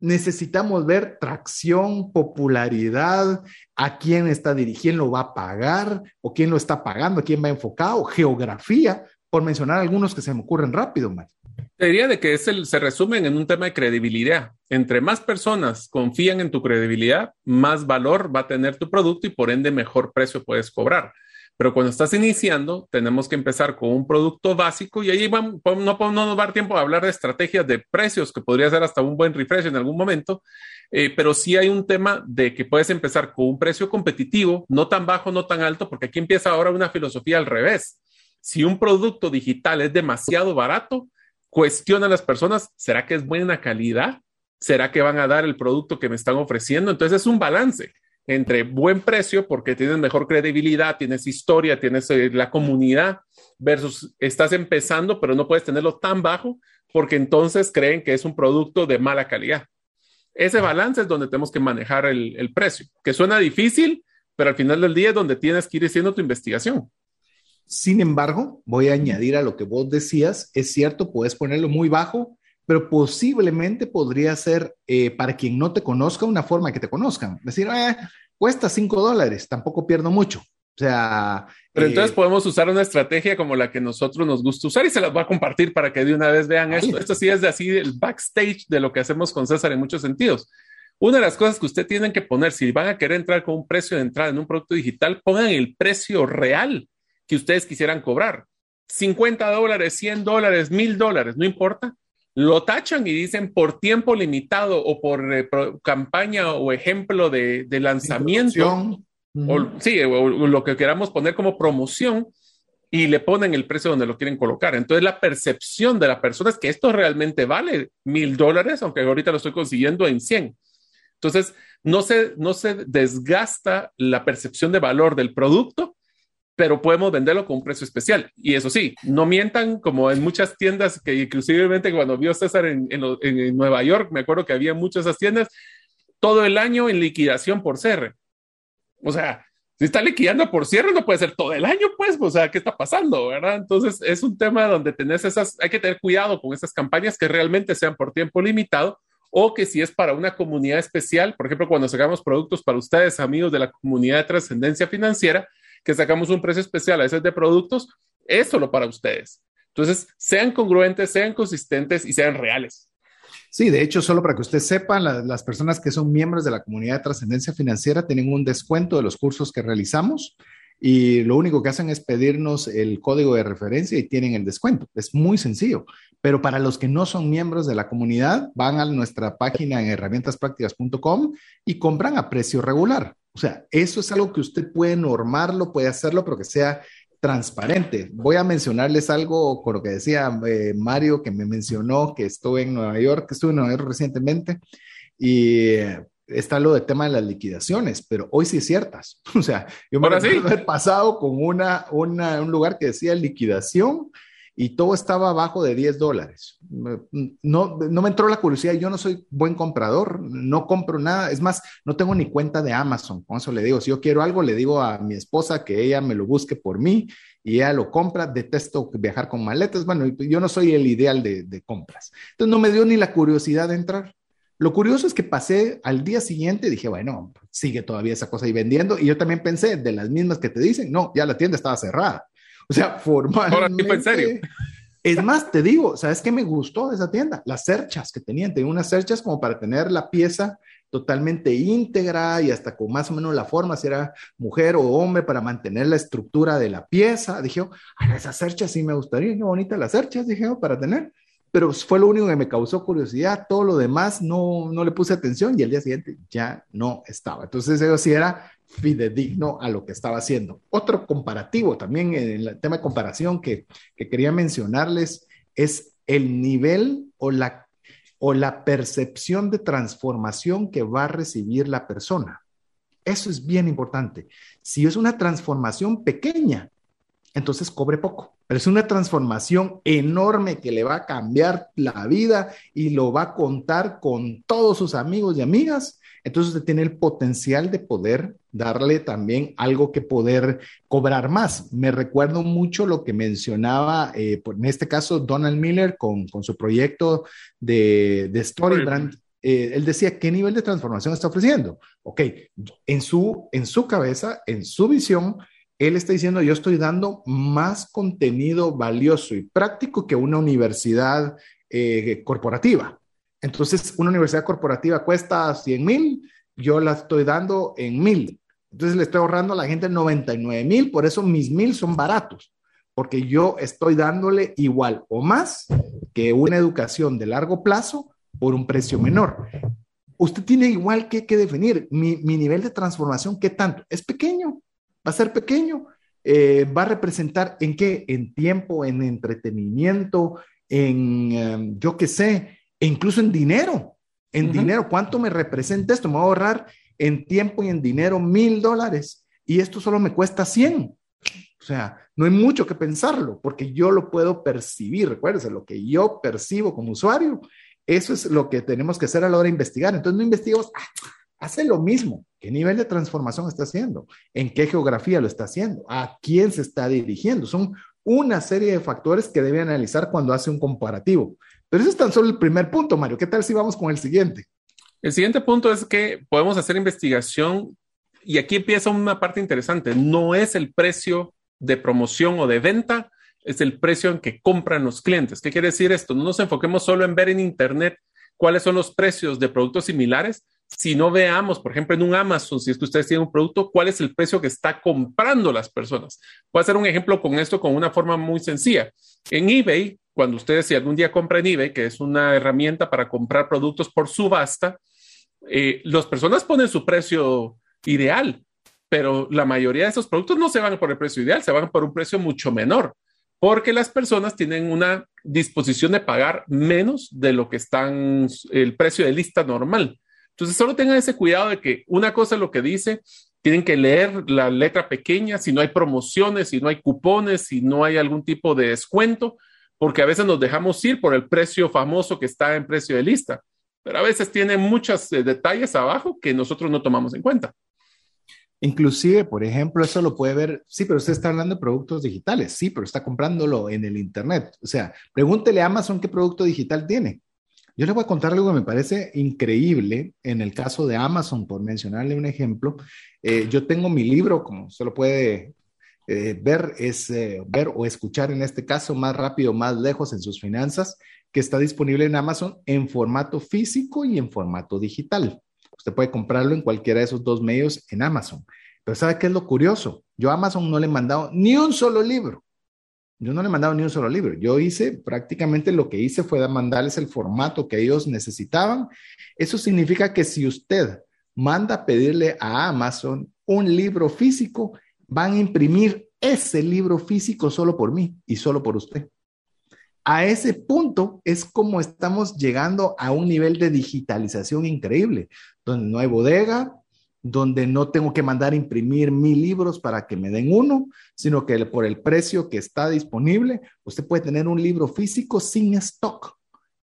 necesitamos ver tracción, popularidad, a quién está dirigiendo, va a pagar, o quién lo está pagando, quién va enfocado, geografía, por mencionar algunos que se me ocurren rápido, Mario. Te diría de que es el, se resumen en un tema de credibilidad. Entre más personas confían en tu credibilidad, más valor va a tener tu producto y por ende mejor precio puedes cobrar. Pero cuando estás iniciando, tenemos que empezar con un producto básico y ahí vamos, no, no nos va a dar tiempo a hablar de estrategias de precios, que podría ser hasta un buen refresh en algún momento, eh, pero sí hay un tema de que puedes empezar con un precio competitivo, no tan bajo, no tan alto, porque aquí empieza ahora una filosofía al revés. Si un producto digital es demasiado barato, cuestiona a las personas, ¿será que es buena calidad? ¿Será que van a dar el producto que me están ofreciendo? Entonces es un balance entre buen precio porque tienes mejor credibilidad, tienes historia, tienes eh, la comunidad versus estás empezando pero no puedes tenerlo tan bajo porque entonces creen que es un producto de mala calidad. Ese balance es donde tenemos que manejar el, el precio, que suena difícil, pero al final del día es donde tienes que ir haciendo tu investigación. Sin embargo, voy a añadir a lo que vos decías, es cierto, puedes ponerlo muy bajo, pero posiblemente podría ser eh, para quien no te conozca una forma que te conozcan. Decir, eh, cuesta cinco dólares, tampoco pierdo mucho. O sea. Pero entonces eh, podemos usar una estrategia como la que nosotros nos gusta usar y se las voy a compartir para que de una vez vean esto. Esto sí es de así el backstage de lo que hacemos con César en muchos sentidos. Una de las cosas que usted tienen que poner, si van a querer entrar con un precio de entrada en un producto digital, pongan el precio real que ustedes quisieran cobrar. 50 dólares, 100 dólares, 1000 dólares, no importa lo tachan y dicen por tiempo limitado o por eh, campaña o ejemplo de, lanzamiento. O, sí, o, lo que queramos poner como promoción y le ponen el precio donde lo quieren colocar. Entonces la percepción de la persona es que esto realmente vale mil dólares, aunque ahorita lo estoy consiguiendo en 100. Entonces no se, no se desgasta la percepción de valor del producto pero podemos venderlo con un precio especial. Y eso sí, no mientan como en muchas tiendas que inclusivemente cuando vio César en, en, Nueva York, me acuerdo que había muchas esas tiendas, todo el año en liquidación por cierre. O sea, si está liquidando por cierre, no puede ser todo el año, pues, o sea, ¿qué está pasando, verdad? Entonces, es un tema donde tenés esas, hay que tener cuidado con esas campañas que realmente sean por tiempo limitado o que si es para una comunidad especial, por ejemplo, cuando sacamos productos para ustedes, amigos de la comunidad de trascendencia financiera, que sacamos un precio especial a veces de productos, es solo para ustedes. Entonces, sean congruentes, sean consistentes y sean reales. Sí, de hecho, solo para que usted sepa, las personas que son miembros de la comunidad de trascendencia financiera tienen un descuento de los cursos que realizamos y lo único que hacen es pedirnos el código de referencia y tienen el descuento. Es muy sencillo. Pero para los que no son miembros de la comunidad, van a nuestra página en herramientasprácticas.com y compran a precio regular. O sea, eso es algo que usted puede normarlo, puede hacerlo, pero que sea transparente. Voy a mencionarles algo con lo que decía eh, Mario, que me mencionó que estuve en Nueva York, que estuve en Nueva York recientemente, y eh, está lo del tema de las liquidaciones, pero hoy sí es ciertas. O sea, yo me he pasado con una, una, un lugar que decía liquidación y todo estaba abajo de 10 dólares. No, no me entró la curiosidad, yo no soy buen comprador, no compro nada, es más, no tengo ni cuenta de Amazon, con eso le digo, si yo quiero algo, le digo a mi esposa que ella me lo busque por mí y ella lo compra, detesto viajar con maletas, bueno, yo no soy el ideal de, compras. Entonces no me dio ni la curiosidad de entrar. Lo curioso es que pasé al día siguiente, dije, bueno, sigue todavía esa cosa ahí vendiendo. Y yo también pensé, de las mismas que te dicen, no, ya la tienda estaba cerrada. O sea, formalmente. en serio. Es más, te digo, ¿sabes qué me gustó de esa tienda? Las cerchas que tenían. Tenían unas cerchas como para tener la pieza totalmente íntegra y hasta con más o menos la forma, si era mujer o hombre, para mantener la estructura de la pieza. Dije, ah, esas cerchas sí me gustaría, qué bonitas las cerchas, dije, para tener. Pero fue lo único que me causó curiosidad. Todo lo demás no, no le puse atención y el día siguiente ya no estaba. Entonces, eso sí era fidedigno a lo que estaba haciendo. Otro comparativo también en el tema de comparación que, quería mencionarles es el nivel o la, o la percepción de transformación que va a recibir la persona. Eso es bien importante. Si es una transformación pequeña, entonces cobre poco. Pero es una transformación enorme que le va a cambiar la vida y lo va a contar con todos sus amigos y amigas entonces usted tiene el potencial de poder darle también algo que poder cobrar más. Me recuerdo mucho lo que mencionaba, eh, en este caso, Donald Miller con, su proyecto de, de Storybrand. Eh, él decía, ¿qué nivel de transformación está ofreciendo? Ok, en su, en su cabeza, en su visión, él está diciendo, yo estoy dando más contenido valioso y práctico que una universidad eh, corporativa. Entonces, una universidad corporativa cuesta 100 mil, yo la estoy dando en mil. Entonces le estoy ahorrando a la gente 99 mil, por eso mis mil son baratos, porque yo estoy dándole igual o más que una educación de largo plazo por un precio menor. Usted tiene igual que, que definir mi, mi, nivel de transformación, ¿qué tanto? ¿Es pequeño? ¿Va a ser pequeño? Eh, ¿Va a representar en qué? En tiempo, en entretenimiento, en, um, yo qué sé, e incluso en dinero. En uh -huh. dinero, ¿cuánto me representa esto? Me voy a ahorrar en tiempo y en dinero mil dólares y esto solo me cuesta 100. O sea, no hay mucho que pensarlo porque yo lo puedo percibir. Recuérdense, lo que yo percibo como usuario, eso es lo que tenemos que hacer a la hora de investigar. Entonces no investigamos, ah, hace lo mismo. ¿Qué nivel de transformación está haciendo? ¿En qué geografía lo está haciendo? ¿A quién se está dirigiendo? Son una serie de factores que debe analizar cuando hace un comparativo. Pero eso es tan solo el primer punto, Mario. ¿Qué tal si vamos con el siguiente? El siguiente punto es que podemos hacer investigación y aquí empieza una parte interesante. No es el precio de promoción o de venta, es el precio en que compran los clientes. ¿Qué quiere decir esto? No nos enfoquemos solo en ver en Internet cuáles son los precios de productos similares, si no veamos, por ejemplo, en un Amazon, si es que ustedes tienen un producto, cuál es el precio que está comprando las personas. Voy a hacer un ejemplo con esto con una forma muy sencilla. En eBay, cuando ustedes si algún día compran eBay, que es una herramienta para comprar productos por subasta, eh, las personas ponen su precio ideal, pero la mayoría de esos productos no se van por el precio ideal, se van por un precio mucho menor, porque las personas tienen una disposición de pagar menos de lo que están el precio de lista normal. Entonces, solo tengan ese cuidado de que una cosa es lo que dice, tienen que leer la letra pequeña, si no hay promociones, si no hay cupones, si no hay algún tipo de descuento, porque a veces nos dejamos ir por el precio famoso que está en precio de lista, pero a veces tiene muchos eh, detalles abajo que nosotros no tomamos en cuenta. Inclusive, por ejemplo, eso lo puede ver, sí, pero usted está hablando de productos digitales, sí, pero está comprándolo en el Internet. O sea, pregúntele a Amazon qué producto digital tiene. Yo les voy a contar algo que me parece increíble en el caso de Amazon, por mencionarle un ejemplo. Eh, yo tengo mi libro, como se lo puede eh, ver, es eh, ver o escuchar en este caso más rápido, más lejos en sus finanzas, que está disponible en Amazon en formato físico y en formato digital. Usted puede comprarlo en cualquiera de esos dos medios en Amazon. Pero ¿sabe qué es lo curioso? Yo a Amazon no le he mandado ni un solo libro. Yo no le he mandado ni un solo libro. Yo hice prácticamente lo que hice fue mandarles el formato que ellos necesitaban. Eso significa que si usted manda a pedirle a Amazon un libro físico, van a imprimir ese libro físico solo por mí y solo por usted. A ese punto es como estamos llegando a un nivel de digitalización increíble, donde no hay bodega, donde no tengo que mandar imprimir mil libros para que me den uno, sino que por el precio que está disponible, usted puede tener un libro físico sin stock.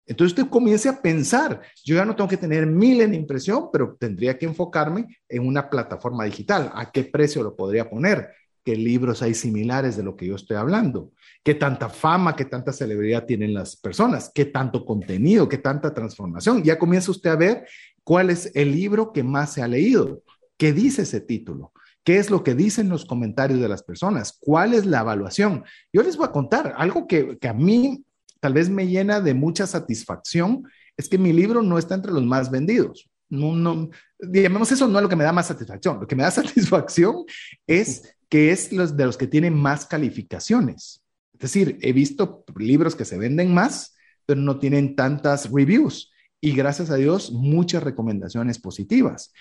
Entonces usted comience a pensar, yo ya no tengo que tener mil en impresión, pero tendría que enfocarme en una plataforma digital. ¿A qué precio lo podría poner? ¿Qué libros hay similares de lo que yo estoy hablando? ¿Qué tanta fama, qué tanta celebridad tienen las personas? ¿Qué tanto contenido, qué tanta transformación? Ya comienza usted a ver cuál es el libro que más se ha leído, qué dice ese título, qué es lo que dicen los comentarios de las personas, cuál es la evaluación. Yo les voy a contar algo que, que a mí tal vez me llena de mucha satisfacción, es que mi libro no está entre los más vendidos. No, no, digamos, eso no es lo que me da más satisfacción. Lo que me da satisfacción es que es los de los que tienen más calificaciones. Es decir, he visto libros que se venden más, pero no tienen tantas reviews y gracias a Dios muchas recomendaciones positivas.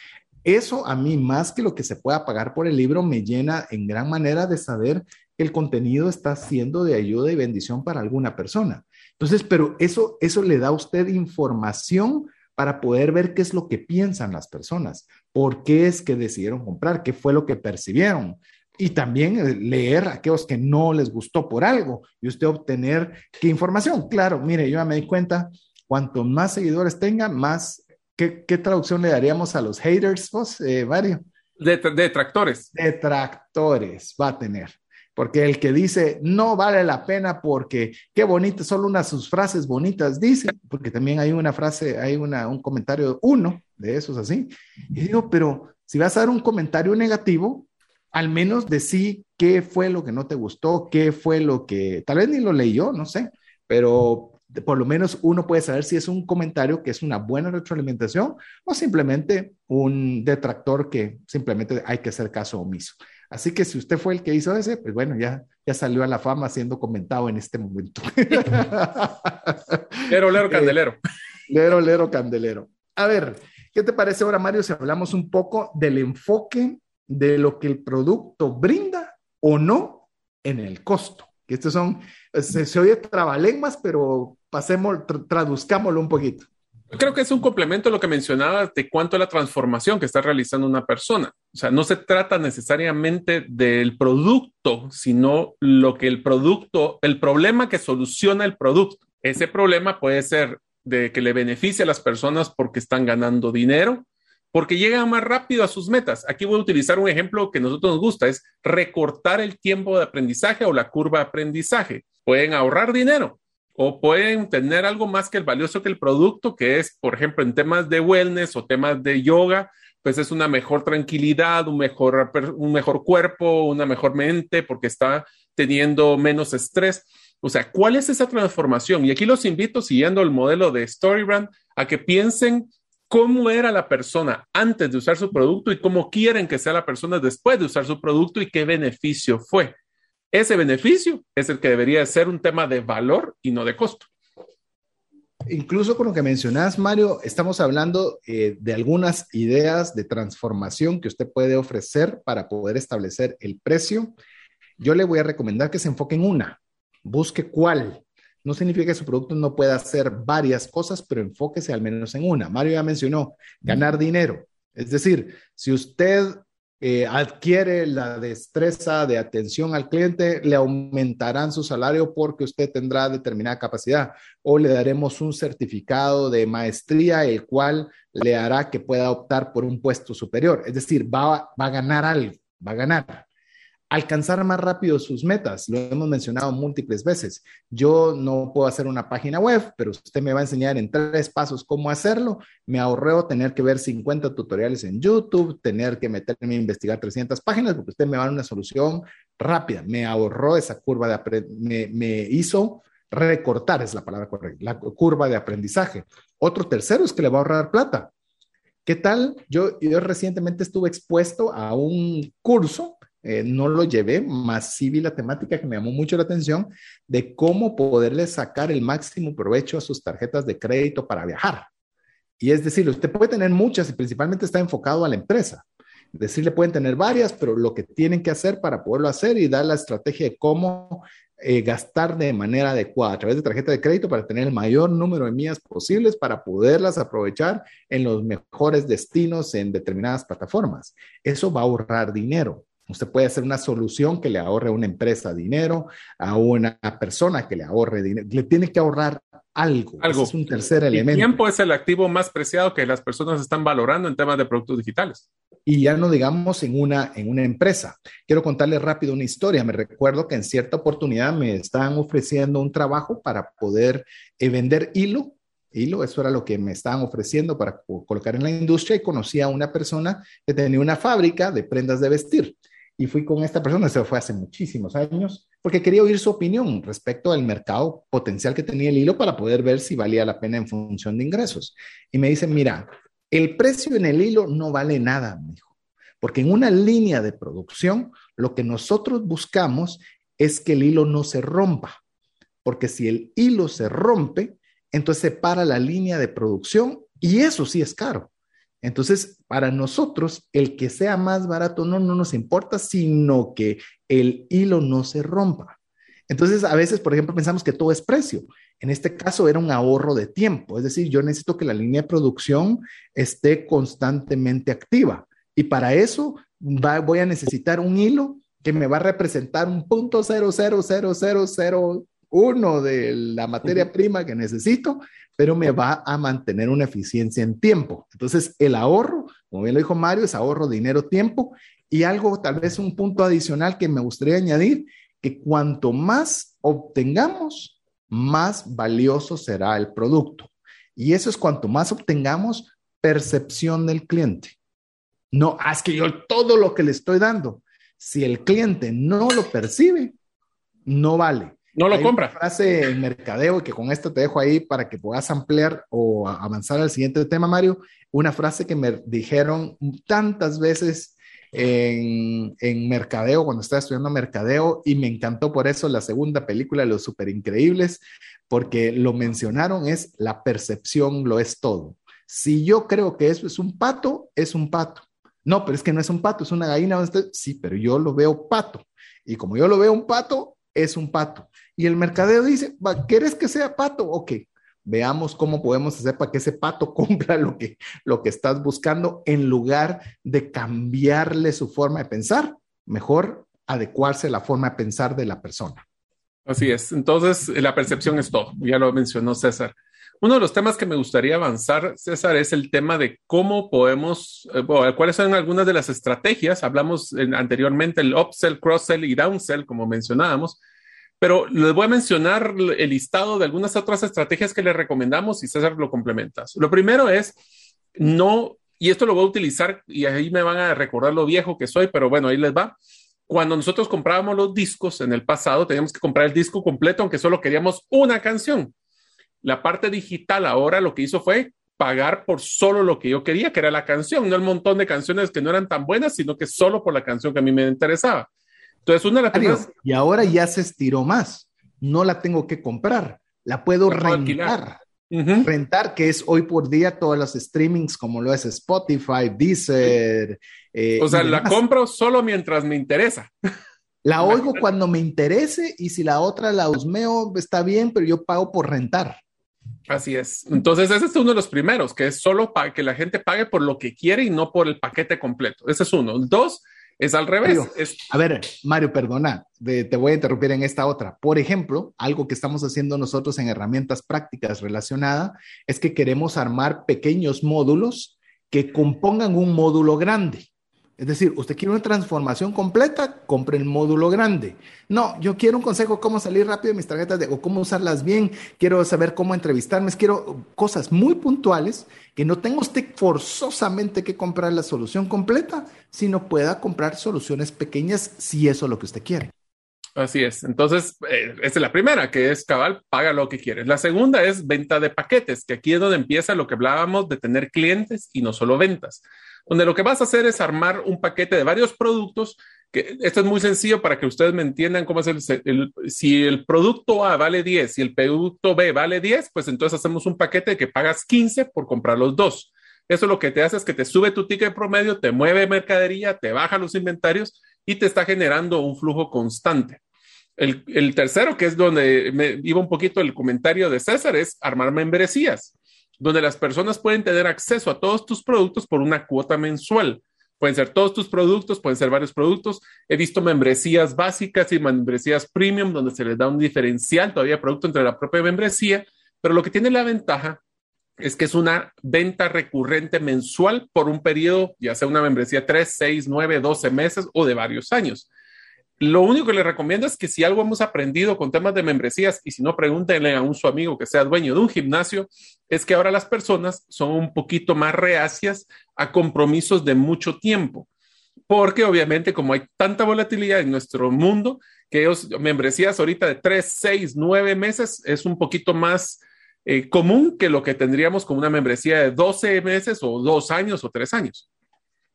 Eso a mí, más que lo que se pueda pagar por el libro, me llena en gran manera de saber que el contenido está siendo de ayuda y bendición para alguna persona. Entonces, pero eso, eso le da a usted información para poder ver qué es lo que piensan las personas, por qué es que decidieron comprar, qué fue lo que percibieron. Y también leer a aquellos que no les gustó por algo y usted obtener qué información. Claro, mire, yo ya me di cuenta, cuanto más seguidores tenga, más, ¿qué, qué traducción le daríamos a los haters, vos, eh, Mario? De, detractores. Detractores va a tener. Porque el que dice no vale la pena porque qué bonito, solo unas sus frases bonitas dice, porque también hay una frase, hay una, un comentario, uno de esos así. Y digo, pero si vas a dar un comentario negativo, al menos decí qué fue lo que no te gustó, qué fue lo que, tal vez ni lo leyó, no sé, pero por lo menos uno puede saber si es un comentario que es una buena retroalimentación o simplemente un detractor que simplemente hay que hacer caso omiso. Así que si usted fue el que hizo ese, pues bueno, ya, ya salió a la fama siendo comentado en este momento. lero, lero, candelero. Lero, lero, candelero. A ver, ¿qué te parece ahora, Mario, si hablamos un poco del enfoque de lo que el producto brinda o no en el costo? Que estos son, se, se oye trabalenguas, pero pasemos, traduzcámoslo un poquito. Creo que es un complemento a lo que mencionabas de cuánto es la transformación que está realizando una persona. O sea, no se trata necesariamente del producto, sino lo que el producto, el problema que soluciona el producto. Ese problema puede ser de que le beneficie a las personas porque están ganando dinero, porque llegan más rápido a sus metas. Aquí voy a utilizar un ejemplo que a nosotros nos gusta, es recortar el tiempo de aprendizaje o la curva de aprendizaje. Pueden ahorrar dinero o pueden tener algo más que el valioso que el producto, que es, por ejemplo, en temas de wellness o temas de yoga, pues es una mejor tranquilidad, un mejor, un mejor cuerpo, una mejor mente, porque está teniendo menos estrés. O sea, ¿cuál es esa transformación? Y aquí los invito, siguiendo el modelo de Storybrand, a que piensen cómo era la persona antes de usar su producto y cómo quieren que sea la persona después de usar su producto y qué beneficio fue. Ese beneficio es el que debería ser un tema de valor y no de costo. Incluso con lo que mencionas, Mario, estamos hablando eh, de algunas ideas de transformación que usted puede ofrecer para poder establecer el precio. Yo le voy a recomendar que se enfoque en una, busque cuál. No significa que su producto no pueda hacer varias cosas, pero enfóquese al menos en una. Mario ya mencionó ganar dinero. Es decir, si usted eh, adquiere la destreza de atención al cliente, le aumentarán su salario porque usted tendrá determinada capacidad o le daremos un certificado de maestría, el cual le hará que pueda optar por un puesto superior. Es decir, va, va a ganar algo, va a ganar alcanzar más rápido sus metas. Lo hemos mencionado múltiples veces. Yo no puedo hacer una página web, pero usted me va a enseñar en tres pasos cómo hacerlo. Me ahorreo tener que ver 50 tutoriales en YouTube, tener que meterme a investigar 300 páginas, porque usted me va a dar una solución rápida. Me ahorró esa curva de me, me hizo recortar, es la palabra correcta, la curva de aprendizaje. Otro tercero es que le va a ahorrar plata. ¿Qué tal? Yo, yo recientemente estuve expuesto a un curso eh, no lo llevé, más sí vi la temática que me llamó mucho la atención de cómo poderle sacar el máximo provecho a sus tarjetas de crédito para viajar. Y es decir, usted puede tener muchas y principalmente está enfocado a la empresa. Es decir, le pueden tener varias, pero lo que tienen que hacer para poderlo hacer y dar la estrategia de cómo eh, gastar de manera adecuada a través de tarjeta de crédito para tener el mayor número de millas posibles para poderlas aprovechar en los mejores destinos en determinadas plataformas. Eso va a ahorrar dinero. Usted puede hacer una solución que le ahorre a una empresa dinero, a una persona que le ahorre dinero. Le tiene que ahorrar algo. algo. es un tercer elemento. El tiempo es el activo más preciado que las personas están valorando en temas de productos digitales. Y ya no digamos en una, en una empresa. Quiero contarle rápido una historia. Me recuerdo que en cierta oportunidad me estaban ofreciendo un trabajo para poder eh, vender hilo hilo, eso era lo que me estaban ofreciendo para colocar en la industria y conocí a una persona que tenía una fábrica de prendas de vestir y fui con esta persona, eso fue hace muchísimos años, porque quería oír su opinión respecto al mercado potencial que tenía el hilo para poder ver si valía la pena en función de ingresos. Y me dice, mira, el precio en el hilo no vale nada, me dijo, porque en una línea de producción lo que nosotros buscamos es que el hilo no se rompa, porque si el hilo se rompe, entonces se para la línea de producción y eso sí es caro. Entonces, para nosotros, el que sea más barato no, no nos importa, sino que el hilo no se rompa. Entonces, a veces, por ejemplo, pensamos que todo es precio. En este caso era un ahorro de tiempo, es decir, yo necesito que la línea de producción esté constantemente activa. Y para eso voy a necesitar un hilo que me va a representar un punto cero, cero, cero, cero, cero, uno de la materia prima que necesito pero me va a mantener una eficiencia en tiempo. Entonces, el ahorro, como bien lo dijo Mario, es ahorro, dinero, tiempo. Y algo, tal vez un punto adicional que me gustaría añadir, que cuanto más obtengamos, más valioso será el producto. Y eso es cuanto más obtengamos, percepción del cliente. No, ah, es que yo todo lo que le estoy dando, si el cliente no lo percibe, no vale. No lo compra. Una frase en mercadeo que con esto te dejo ahí para que puedas ampliar o avanzar al siguiente tema, Mario. Una frase que me dijeron tantas veces en, en, mercadeo, cuando estaba estudiando mercadeo, y me encantó por eso la segunda película de Los Super Increíbles, porque lo mencionaron, es la percepción lo es todo. Si yo creo que eso es un pato, es un pato. No, pero es que no es un pato, es una gallina. Sí, pero yo lo veo pato. Y como yo lo veo un pato, es un pato. Y el mercadeo dice, ¿quieres que sea pato? Ok, veamos cómo podemos hacer para que ese pato cumpla lo que, lo que estás buscando en lugar de cambiarle su forma de pensar, mejor adecuarse a la forma de pensar de la persona. Así es. Entonces, la percepción es todo. Ya lo mencionó César. Uno de los temas que me gustaría avanzar, César, es el tema de cómo podemos, eh, cuáles son algunas de las estrategias. Hablamos anteriormente el upsell, cross-sell y downsell, como mencionábamos, pero les voy a mencionar el listado de algunas otras estrategias que les recomendamos y César lo complementa. Lo primero es no, y esto lo voy a utilizar y ahí me van a recordar lo viejo que soy, pero bueno, ahí les va cuando nosotros comprábamos los discos en el pasado, teníamos que comprar el disco completo, aunque solo queríamos una canción. La parte digital ahora lo que hizo fue pagar por solo lo que yo quería, que era la canción, no el montón de canciones que no eran tan buenas, sino que solo por la canción que a mí me interesaba. Entonces, una de las primeras... Y ahora ya se estiró más. No la tengo que comprar, la puedo rentar. Rentar, que es hoy por día todas las streamings como lo es Spotify, Deezer, eh, o sea, la compro solo mientras me interesa. La oigo cuando me interese y si la otra la usmeo, está bien, pero yo pago por rentar. Así es. Entonces, ese es uno de los primeros, que es solo para que la gente pague por lo que quiere y no por el paquete completo. Ese es uno. Dos, es al revés. A ver, Mario, perdona, te voy a interrumpir en esta otra. Por ejemplo, algo que estamos haciendo nosotros en herramientas prácticas relacionadas es que queremos armar pequeños módulos que compongan un módulo grande. Es decir, usted quiere una transformación completa, compre el módulo grande. No, yo quiero un consejo cómo salir rápido de mis tarjetas de, o cómo usarlas bien. Quiero saber cómo entrevistarme. Quiero cosas muy puntuales que no tenga usted forzosamente que comprar la solución completa, sino pueda comprar soluciones pequeñas si eso es lo que usted quiere. Así es. Entonces, eh, es la primera, que es cabal, paga lo que quieres. La segunda es venta de paquetes, que aquí es donde empieza lo que hablábamos de tener clientes y no solo ventas donde lo que vas a hacer es armar un paquete de varios productos, que esto es muy sencillo para que ustedes me entiendan cómo es el, si el producto A vale 10 y el producto B vale 10, pues entonces hacemos un paquete que pagas 15 por comprar los dos. Eso lo que te hace es que te sube tu ticket promedio, te mueve mercadería, te baja los inventarios y te está generando un flujo constante. El, tercero, que es donde me iba un poquito el comentario de César, es armar membresías donde las personas pueden tener acceso a todos tus productos por una cuota mensual. Pueden ser todos tus productos, pueden ser varios productos. He visto membresías básicas y membresías premium donde se les da un diferencial todavía producto entre la propia membresía, pero lo que tiene la ventaja es que es una venta recurrente mensual por un periodo, ya sea una membresía 3, 6, 9, 12 meses o de varios años. Lo único que le recomiendo es que si algo hemos aprendido con temas de membresías, y si no, pregúntenle a un su amigo que sea dueño de un gimnasio, es que ahora las personas son un poquito más reacias a compromisos de mucho tiempo. Porque obviamente como hay tanta volatilidad en nuestro mundo, que ellos, membresías ahorita de 3, 6, 9 meses es un poquito más eh, común que lo que tendríamos con una membresía de 12 meses o 2 años o 3 años.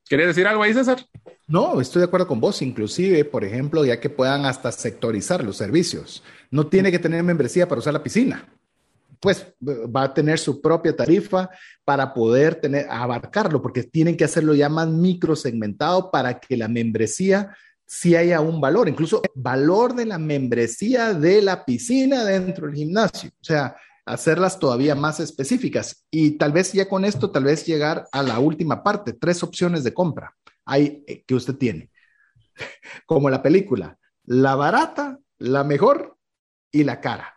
¿Quería decir algo ahí, César? No, estoy de acuerdo con vos, inclusive, por ejemplo, ya que puedan hasta sectorizar los servicios. No tiene que tener membresía para usar la piscina. Pues va a tener su propia tarifa para poder tener, abarcarlo, porque tienen que hacerlo ya más microsegmentado para que la membresía sí haya un valor, incluso valor de la membresía de la piscina dentro del gimnasio. O sea, hacerlas todavía más específicas y tal vez ya con esto, tal vez llegar a la última parte, tres opciones de compra hay, eh, que usted tiene, como la película, la barata, la mejor y la cara.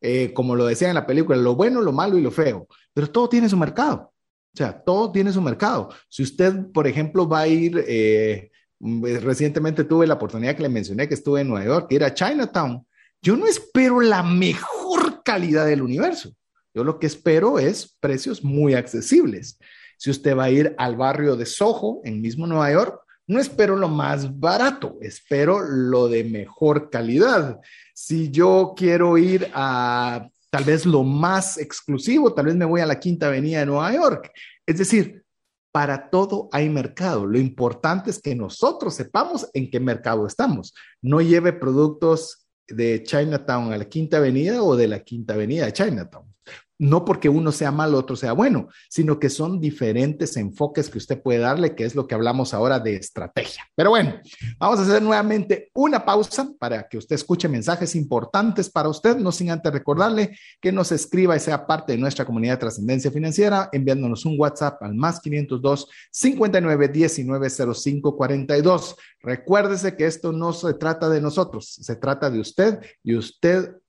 Eh, como lo decía en la película, lo bueno, lo malo y lo feo, pero todo tiene su mercado. O sea, todo tiene su mercado. Si usted, por ejemplo, va a ir, eh, recientemente tuve la oportunidad que le mencioné que estuve en Nueva York, ir a Chinatown. Yo no espero la mejor calidad del universo. Yo lo que espero es precios muy accesibles. Si usted va a ir al barrio de Soho, en mismo Nueva York, no espero lo más barato, espero lo de mejor calidad. Si yo quiero ir a tal vez lo más exclusivo, tal vez me voy a la Quinta Avenida de Nueva York. Es decir, para todo hay mercado. Lo importante es que nosotros sepamos en qué mercado estamos. No lleve productos de Chinatown a la Quinta Avenida o de la Quinta Avenida de Chinatown no porque uno sea malo, otro sea bueno, sino que son diferentes enfoques que usted puede darle, que es lo que hablamos ahora de estrategia. Pero bueno, vamos a hacer nuevamente una pausa para que usted escuche mensajes importantes para usted, no sin antes recordarle que nos escriba y sea parte de nuestra comunidad de trascendencia financiera, enviándonos un WhatsApp al más 502 59 19 05 42. Recuérdese que esto no se trata de nosotros, se trata de usted y usted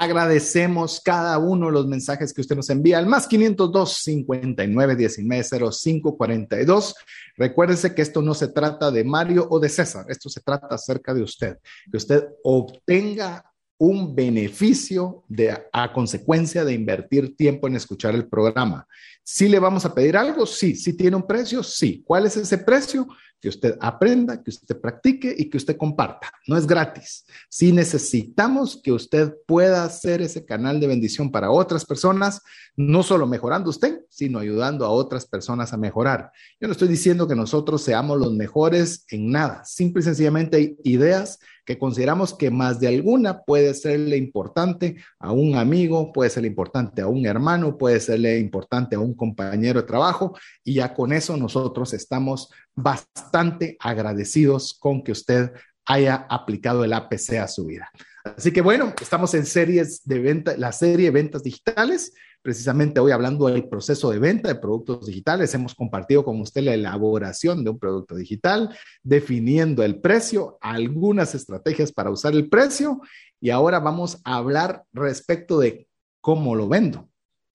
Agradecemos cada uno de los mensajes que usted nos envía al más 502 59 19 05 42. Recuérdese que esto no se trata de Mario o de César, esto se trata acerca de usted, que usted obtenga un beneficio a consecuencia de invertir tiempo en escuchar el programa. Si le vamos a pedir algo, sí. Si tiene un precio, sí. ¿Cuál es ese precio? Que usted aprenda, que usted practique y que usted comparta. No es gratis. Si necesitamos que usted pueda ser ese canal de bendición para otras personas, no solo mejorando usted, sino ayudando a otras personas a mejorar. Yo no estoy diciendo que nosotros seamos los mejores en nada. Simple y sencillamente hay ideas que consideramos que más de alguna puede serle importante a un amigo, puede serle importante a un hermano, puede serle importante a un compañero de trabajo y ya con eso nosotros estamos bastante agradecidos con que usted haya aplicado el APC a su vida. Así que bueno, estamos en series de venta, la serie de ventas digitales precisamente hoy hablando del proceso de venta de productos digitales. Hemos compartido con usted la elaboración de un producto digital, definiendo el precio, algunas estrategias para usar el precio y ahora vamos a hablar respecto de cómo lo vendo.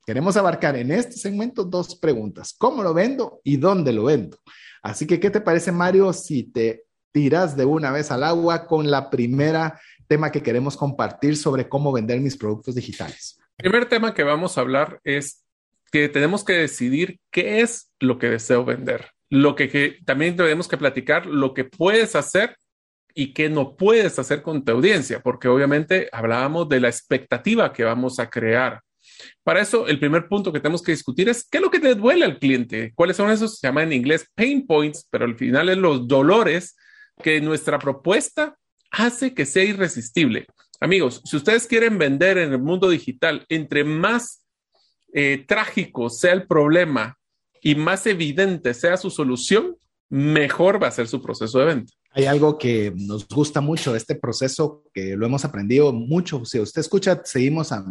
Queremos abarcar en este segmento dos preguntas, ¿cómo lo vendo y dónde lo vendo? Así que, ¿qué te parece, Mario, si te tiras de una vez al agua con la primera tema que queremos compartir sobre cómo vender mis productos digitales? El primer tema que vamos a hablar es que tenemos que decidir qué es lo que deseo vender. Lo que, también tenemos que platicar lo que puedes hacer y qué no puedes hacer con tu audiencia, porque obviamente hablábamos de la expectativa que vamos a crear. Para eso, el primer punto que tenemos que discutir es qué es lo que le duele al cliente, cuáles son esos, se llama en inglés pain points, pero al final es los dolores que nuestra propuesta hace que sea irresistible. Amigos, si ustedes quieren vender en el mundo digital, entre más eh, trágico sea el problema y más evidente sea su solución, mejor va a ser su proceso de venta. Hay algo que nos gusta mucho de este proceso, que lo hemos aprendido mucho. Si usted escucha, seguimos a,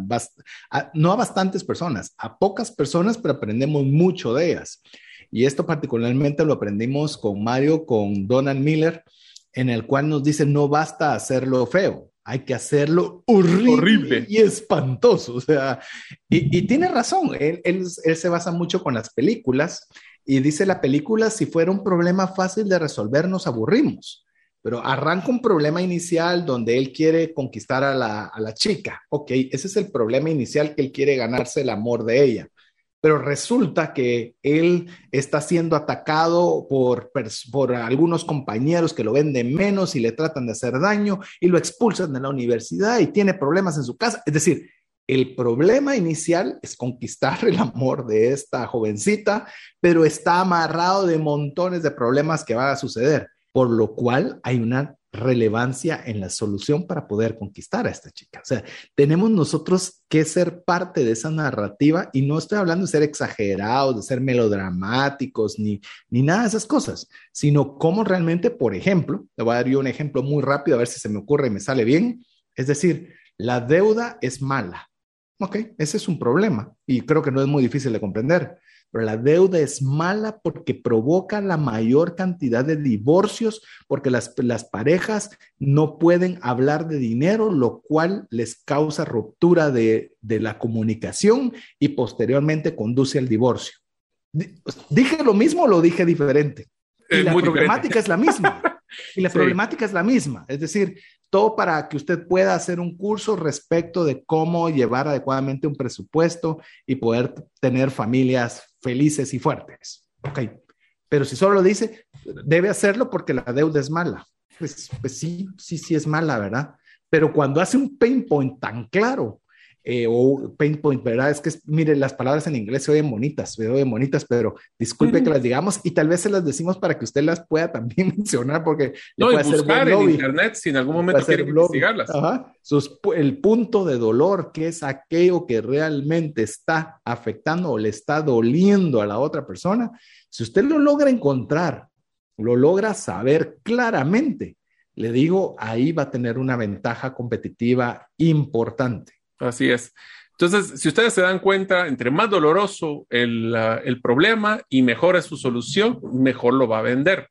no a bastantes personas, a pocas personas, pero aprendemos mucho de ellas. Y esto particularmente lo aprendimos con Mario, con Donald Miller, en el cual nos dice, no basta hacerlo feo, hay que hacerlo horrible, y espantoso. O sea, y, tiene razón, él, él, se basa mucho con las películas y dice la película, si fuera un problema fácil de resolver, nos aburrimos. Pero arranca un problema inicial donde él quiere conquistar a la, a la chica. Ok, ese es el problema inicial que él quiere ganarse el amor de ella pero resulta que él está siendo atacado por, por algunos compañeros que lo venden menos y le tratan de hacer daño y lo expulsan de la universidad y tiene problemas en su casa. Es decir, el problema inicial es conquistar el amor de esta jovencita, pero está amarrado de montones de problemas que van a suceder, por lo cual hay una relevancia en la solución para poder conquistar a esta chica. O sea, tenemos nosotros que ser parte de esa narrativa y no estoy hablando de ser exagerados, de ser melodramáticos, ni, ni nada de esas cosas, sino cómo realmente, por ejemplo, le voy a dar yo un ejemplo muy rápido a ver si se me ocurre y me sale bien. Es decir, la deuda es mala. Ok, ese es un problema y creo que no es muy difícil de comprender pero la deuda es mala porque provoca la mayor cantidad de divorcios, porque las, las parejas no pueden hablar de dinero, lo cual les causa ruptura de, de la comunicación y posteriormente conduce al divorcio. ¿Dije lo mismo o lo dije diferente? Y la problemática es la misma. Y la problemática es la misma. Es decir, todo para que usted pueda hacer un curso respecto de cómo llevar adecuadamente un presupuesto y poder tener familias felices y fuertes. Ok, pero si solo lo dice, debe hacerlo porque la deuda es mala. Pues, pues sí, sí, sí es mala, ¿verdad? Pero cuando hace un pain point tan claro eh, o pain point, ¿verdad? Es que, mire, las palabras en inglés se oyen bonitas, se oyen bonitas, pero disculpe que las digamos y tal vez se las decimos para que usted las pueda también mencionar porque... No, y buscar en internet si en algún momento quiere investigarlas. Ajá. Sus, el punto de dolor, que es aquello que realmente está afectando o le está doliendo a la otra persona, si usted lo logra encontrar, lo logra saber claramente, le digo, ahí va a tener una ventaja competitiva importante. Así es. Entonces, si ustedes se dan cuenta, entre más doloroso el, el, problema y mejor es su solución, mejor lo va a vender.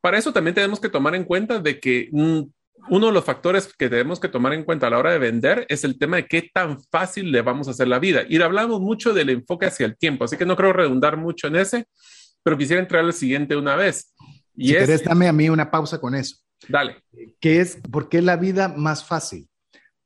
Para eso también tenemos que tomar en cuenta de que mm, uno de los factores que tenemos que tomar en cuenta a la hora de vender es el tema de qué tan fácil le vamos a hacer la vida. Y hablamos mucho del enfoque hacia el tiempo, así que no creo redundar mucho en ese, pero quisiera entrar al siguiente una vez. Y si querés, dame a mí una pausa con eso. Dale. ¿Qué es, por qué la vida más fácil?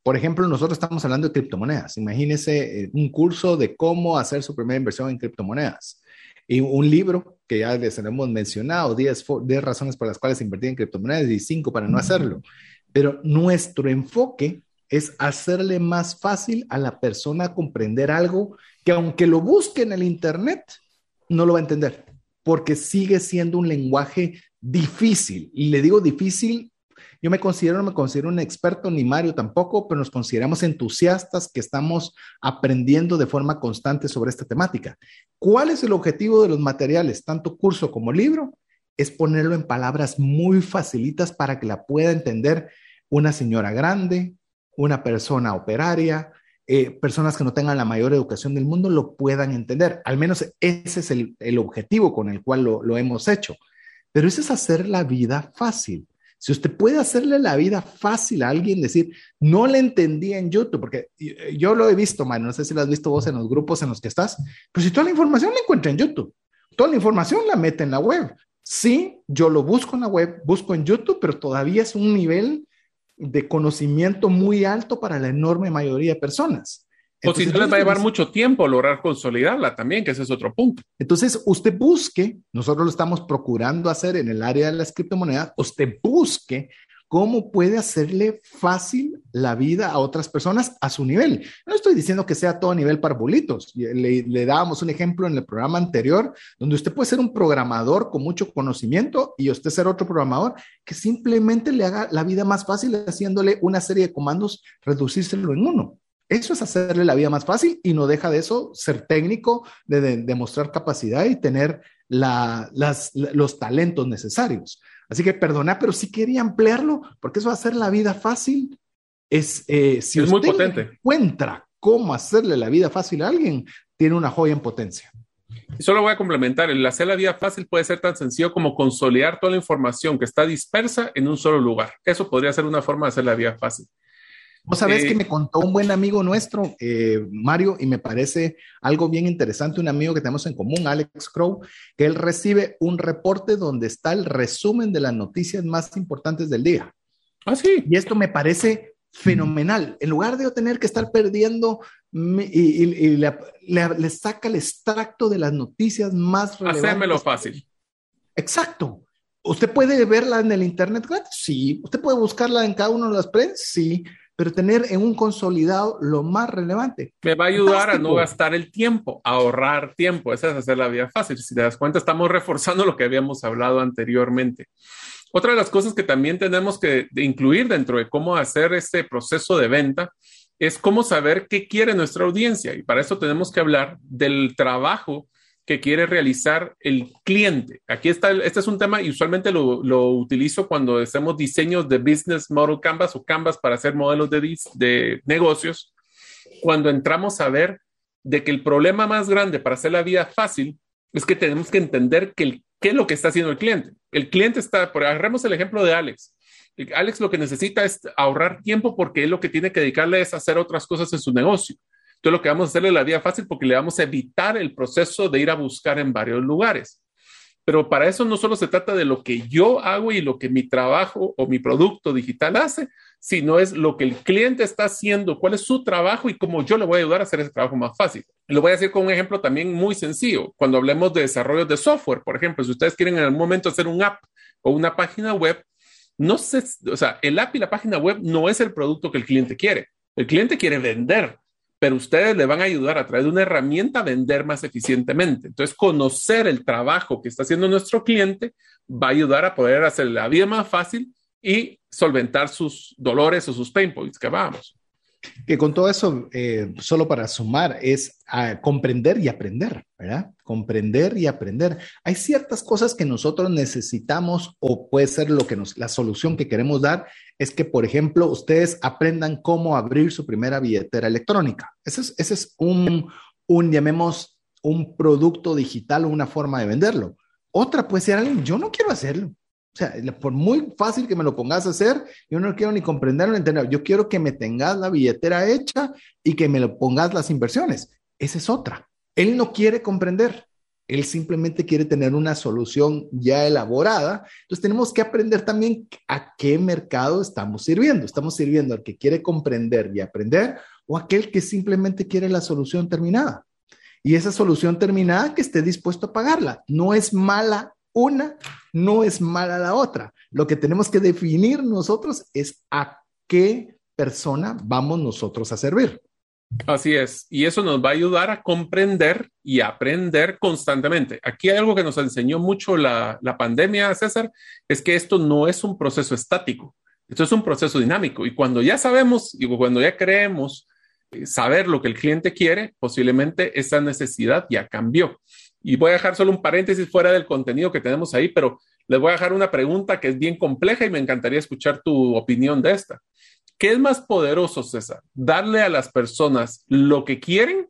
Por ejemplo, nosotros estamos hablando de criptomonedas. Imagínese eh, un curso de cómo hacer su primera inversión en criptomonedas. Y un libro que ya les hemos mencionado, 10, razones por las cuales invertir en criptomonedas y 5 para no hacerlo. Pero nuestro enfoque es hacerle más fácil a la persona comprender algo que aunque lo busque en el Internet, no lo va a entender, porque sigue siendo un lenguaje difícil. Y le digo difícil yo me considero, no me considero un experto, ni Mario tampoco, pero nos consideramos entusiastas que estamos aprendiendo de forma constante sobre esta temática. ¿Cuál es el objetivo de los materiales, tanto curso como libro? Es ponerlo en palabras muy facilitas para que la pueda entender una señora grande, una persona operaria, eh, personas que no tengan la mayor educación del mundo lo puedan entender. Al menos ese es el, el objetivo con el cual lo, lo hemos hecho. Pero eso es hacer la vida fácil. Si usted puede hacerle la vida fácil a alguien, decir, no le entendí en YouTube, porque yo lo he visto, man, no sé si lo has visto vos en los grupos en los que estás, pero si toda la información la encuentra en YouTube, toda la información la mete en la web. Sí, yo lo busco en la web, busco en YouTube, pero todavía es un nivel de conocimiento muy alto para la enorme mayoría de personas. O si no les va a llevar mucho tiempo lograr consolidarla también, que ese es otro punto. Entonces, usted busque, nosotros lo estamos procurando hacer en el área de las criptomonedas, usted busque cómo puede hacerle fácil la vida a otras personas a su nivel. No estoy diciendo que sea todo a nivel para bolitos. Le, le, dábamos un ejemplo en el programa anterior, donde usted puede ser un programador con mucho conocimiento y usted ser otro programador que simplemente le haga la vida más fácil haciéndole una serie de comandos, reducírselo en uno. Eso es hacerle la vida más fácil y no deja de eso ser técnico, de demostrar capacidad y tener los talentos necesarios. Así que perdona, pero sí quería ampliarlo porque eso va a hacer la vida fácil. Es, eh, si es usted muy potente. encuentra cómo hacerle la vida fácil a alguien, tiene una joya en potencia. Y solo voy a complementar, el hacer la vida fácil puede ser tan sencillo como consolidar toda la información que está dispersa en un solo lugar. Eso podría ser una forma de hacer la vida fácil. Vos sabés que me contó un buen amigo nuestro, eh, Mario, y me parece algo bien interesante, un amigo que tenemos en común, Alex Crow, que él recibe un reporte donde está el resumen de las noticias más importantes del día. Ah, sí. Y esto me parece fenomenal. En lugar de tener que estar perdiendo y, le, saca el extracto de las noticias más relevantes. Hacérmelo fácil. Exacto. ¿Usted puede verla en el Internet Sí. ¿Usted puede buscarla en cada uno de las prendas? Sí pero tener en un consolidado lo más relevante. Me va a ayudar a no gastar el tiempo, a ahorrar tiempo. Esa es hacer la vida fácil. Si te das cuenta, estamos reforzando lo que habíamos hablado anteriormente. Otra de las cosas que también tenemos que incluir dentro de cómo hacer este proceso de venta es cómo saber qué quiere nuestra audiencia. Y para eso tenemos que hablar del trabajo que quiere realizar el cliente. Aquí está, este es un tema y usualmente lo, lo, utilizo cuando hacemos diseños de business model canvas o canvas para hacer modelos de, de negocios. Cuando entramos a ver de que el problema más grande para hacer la vida fácil es que tenemos que entender que qué es lo que está haciendo el cliente. El cliente está, por agarremos el ejemplo de Alex. Alex lo que necesita es ahorrar tiempo porque él lo que tiene que dedicarle es hacer otras cosas en su negocio. Entonces lo que vamos a hacerle la vida fácil porque le vamos a evitar el proceso de ir a buscar en varios lugares. Pero para eso no solo se trata de lo que yo hago y lo que mi trabajo o mi producto digital hace, sino es lo que el cliente está haciendo, cuál es su trabajo y cómo yo le voy a ayudar a hacer ese trabajo más fácil. Lo voy a decir con un ejemplo también muy sencillo. Cuando hablemos de desarrollo de software, por ejemplo, si ustedes quieren en algún momento hacer un app o una página web, no sé, o sea, el app y la página web no es el producto que el cliente quiere. El cliente quiere vender pero ustedes le van a ayudar a través de una herramienta a vender más eficientemente. Entonces, conocer el trabajo que está haciendo nuestro cliente va a ayudar a poder hacer la vida más fácil y solventar sus dolores o sus pain points que vamos. Que con todo eso, eh, solo para sumar, es a comprender y aprender, ¿verdad? Comprender y aprender. Hay ciertas cosas que nosotros necesitamos o puede ser lo que nos, la solución que queremos dar es que, por ejemplo, ustedes aprendan cómo abrir su primera billetera electrónica. Ese es, un, llamemos, un producto digital o una forma de venderlo. Otra puede ser yo no quiero hacerlo. O sea, por muy fácil que me lo pongas a hacer, yo no quiero ni comprenderlo ni entender. Yo quiero que me tengas la billetera hecha y que me lo pongas las inversiones. Esa es otra. Él no quiere comprender. Él simplemente quiere tener una solución ya elaborada. Entonces tenemos que aprender también a qué mercado estamos sirviendo. ¿Estamos sirviendo al que quiere comprender y aprender o aquel que simplemente quiere la solución terminada? Y esa solución terminada que esté dispuesto a pagarla. No es mala una no es mala la otra. Lo que tenemos que definir nosotros es a qué persona vamos nosotros a servir. Así es, y eso nos va a ayudar a comprender y aprender constantemente. Aquí hay algo que nos enseñó mucho la, la pandemia, César, es que esto no es un proceso estático, esto es un proceso dinámico. Y cuando ya sabemos y cuando ya creemos eh, saber lo que el cliente quiere, posiblemente esa necesidad ya cambió. Y voy a dejar solo un paréntesis fuera del contenido que tenemos ahí, pero les voy a dejar una pregunta que es bien compleja y me encantaría escuchar tu opinión de esta. ¿Qué es más poderoso, César? ¿Darle a las personas lo que quieren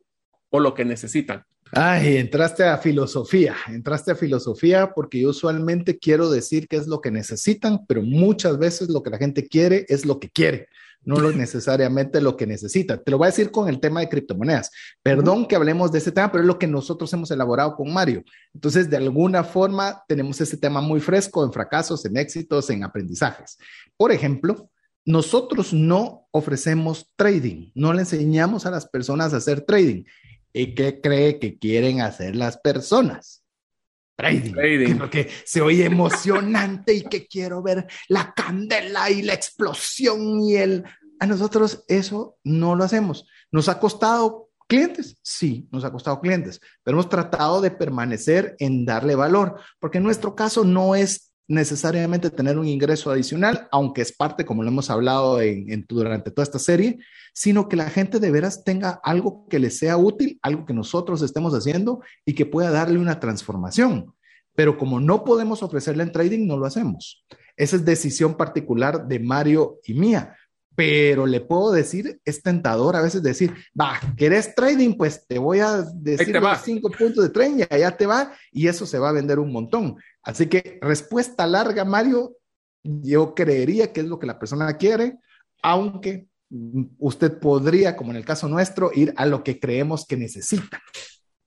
o lo que necesitan? Ay, entraste a filosofía, entraste a filosofía porque yo usualmente quiero decir qué es lo que necesitan, pero muchas veces lo que la gente quiere es lo que quiere no lo necesariamente lo que necesita. Te lo voy a decir con el tema de criptomonedas. Perdón que hablemos de ese tema, pero es lo que nosotros hemos elaborado con Mario. Entonces, de alguna forma, tenemos ese tema muy fresco en fracasos, en éxitos, en aprendizajes. Por ejemplo, nosotros no ofrecemos trading, no le enseñamos a las personas a hacer trading. ¿Y qué cree que quieren hacer las personas? Trading, trading. Porque se oye emocionante y que quiero ver la candela y la explosión y el... A nosotros eso no lo hacemos. ¿Nos ha costado clientes? Sí, nos ha costado clientes, pero hemos tratado de permanecer en darle valor, porque en nuestro caso no es necesariamente tener un ingreso adicional, aunque es parte, como lo hemos hablado en, durante toda esta serie, sino que la gente de veras tenga algo que le sea útil, algo que nosotros estemos haciendo y que pueda darle una transformación. Pero como no podemos ofrecerle en trading, no lo hacemos. Esa es decisión particular de Mario y mía. Pero le puedo decir, es tentador a veces decir, va, ¿querés trading? Pues te voy a decir los cinco puntos de trading y allá te va y eso se va a vender un montón. Así que respuesta larga, Mario, yo creería que es lo que la persona quiere, aunque usted podría, como en el caso nuestro, ir a lo que creemos que necesita.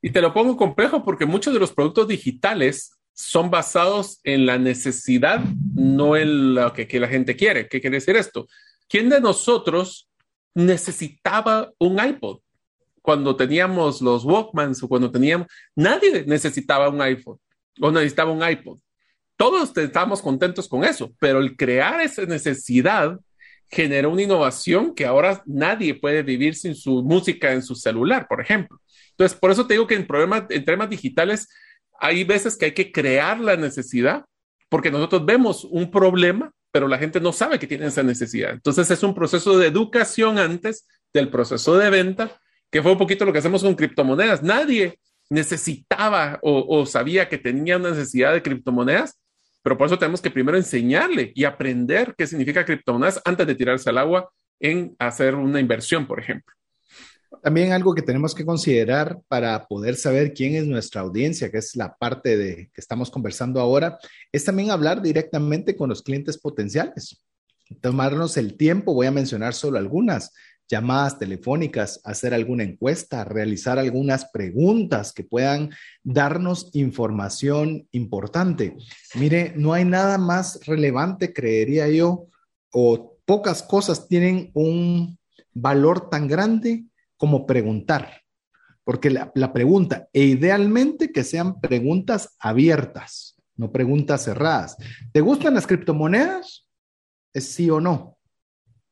Y te lo pongo complejo porque muchos de los productos digitales son basados en la necesidad, no en lo que, que la gente quiere. ¿Qué quiere decir esto? ¿Quién de nosotros necesitaba un iPod? Cuando teníamos los Walkmans o cuando teníamos, nadie necesitaba un iPhone o necesitaba un iPod. Todos estábamos contentos con eso, pero el crear esa necesidad generó una innovación que ahora nadie puede vivir sin su música en su celular, por ejemplo. Entonces, por eso te digo que en, problemas, en temas digitales hay veces que hay que crear la necesidad porque nosotros vemos un problema, pero la gente no sabe que tiene esa necesidad. Entonces es un proceso de educación antes del proceso de venta, que fue un poquito lo que hacemos con criptomonedas. Nadie necesitaba o, sabía que tenía una necesidad de criptomonedas, pero por eso tenemos que primero enseñarle y aprender qué significa criptomonedas antes de tirarse al agua en hacer una inversión, por ejemplo. También algo que tenemos que considerar para poder saber quién es nuestra audiencia, que es la parte de que estamos conversando ahora, es también hablar directamente con los clientes potenciales. Tomarnos el tiempo, voy a mencionar solo algunas, llamadas telefónicas, hacer alguna encuesta, realizar algunas preguntas que puedan darnos información importante. Mire, no hay nada más relevante, creería yo, o pocas cosas tienen un valor tan grande como preguntar, porque la, pregunta, e idealmente que sean preguntas abiertas, no preguntas cerradas. ¿Te gustan las criptomonedas? Es sí o no,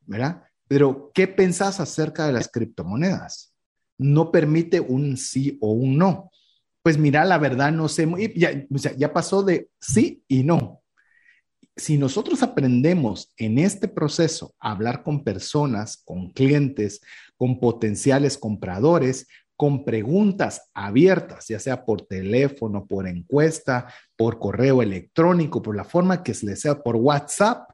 ¿verdad? Pero, ¿qué pensás acerca de las criptomonedas? No permite un sí o un no. Pues mira, la verdad no sé, ya, ya pasó de sí y no. Si nosotros aprendemos en este proceso a hablar con personas, con clientes, con potenciales compradores, con preguntas abiertas, ya sea por teléfono, por encuesta, por correo electrónico, por la forma que se le sea, por WhatsApp,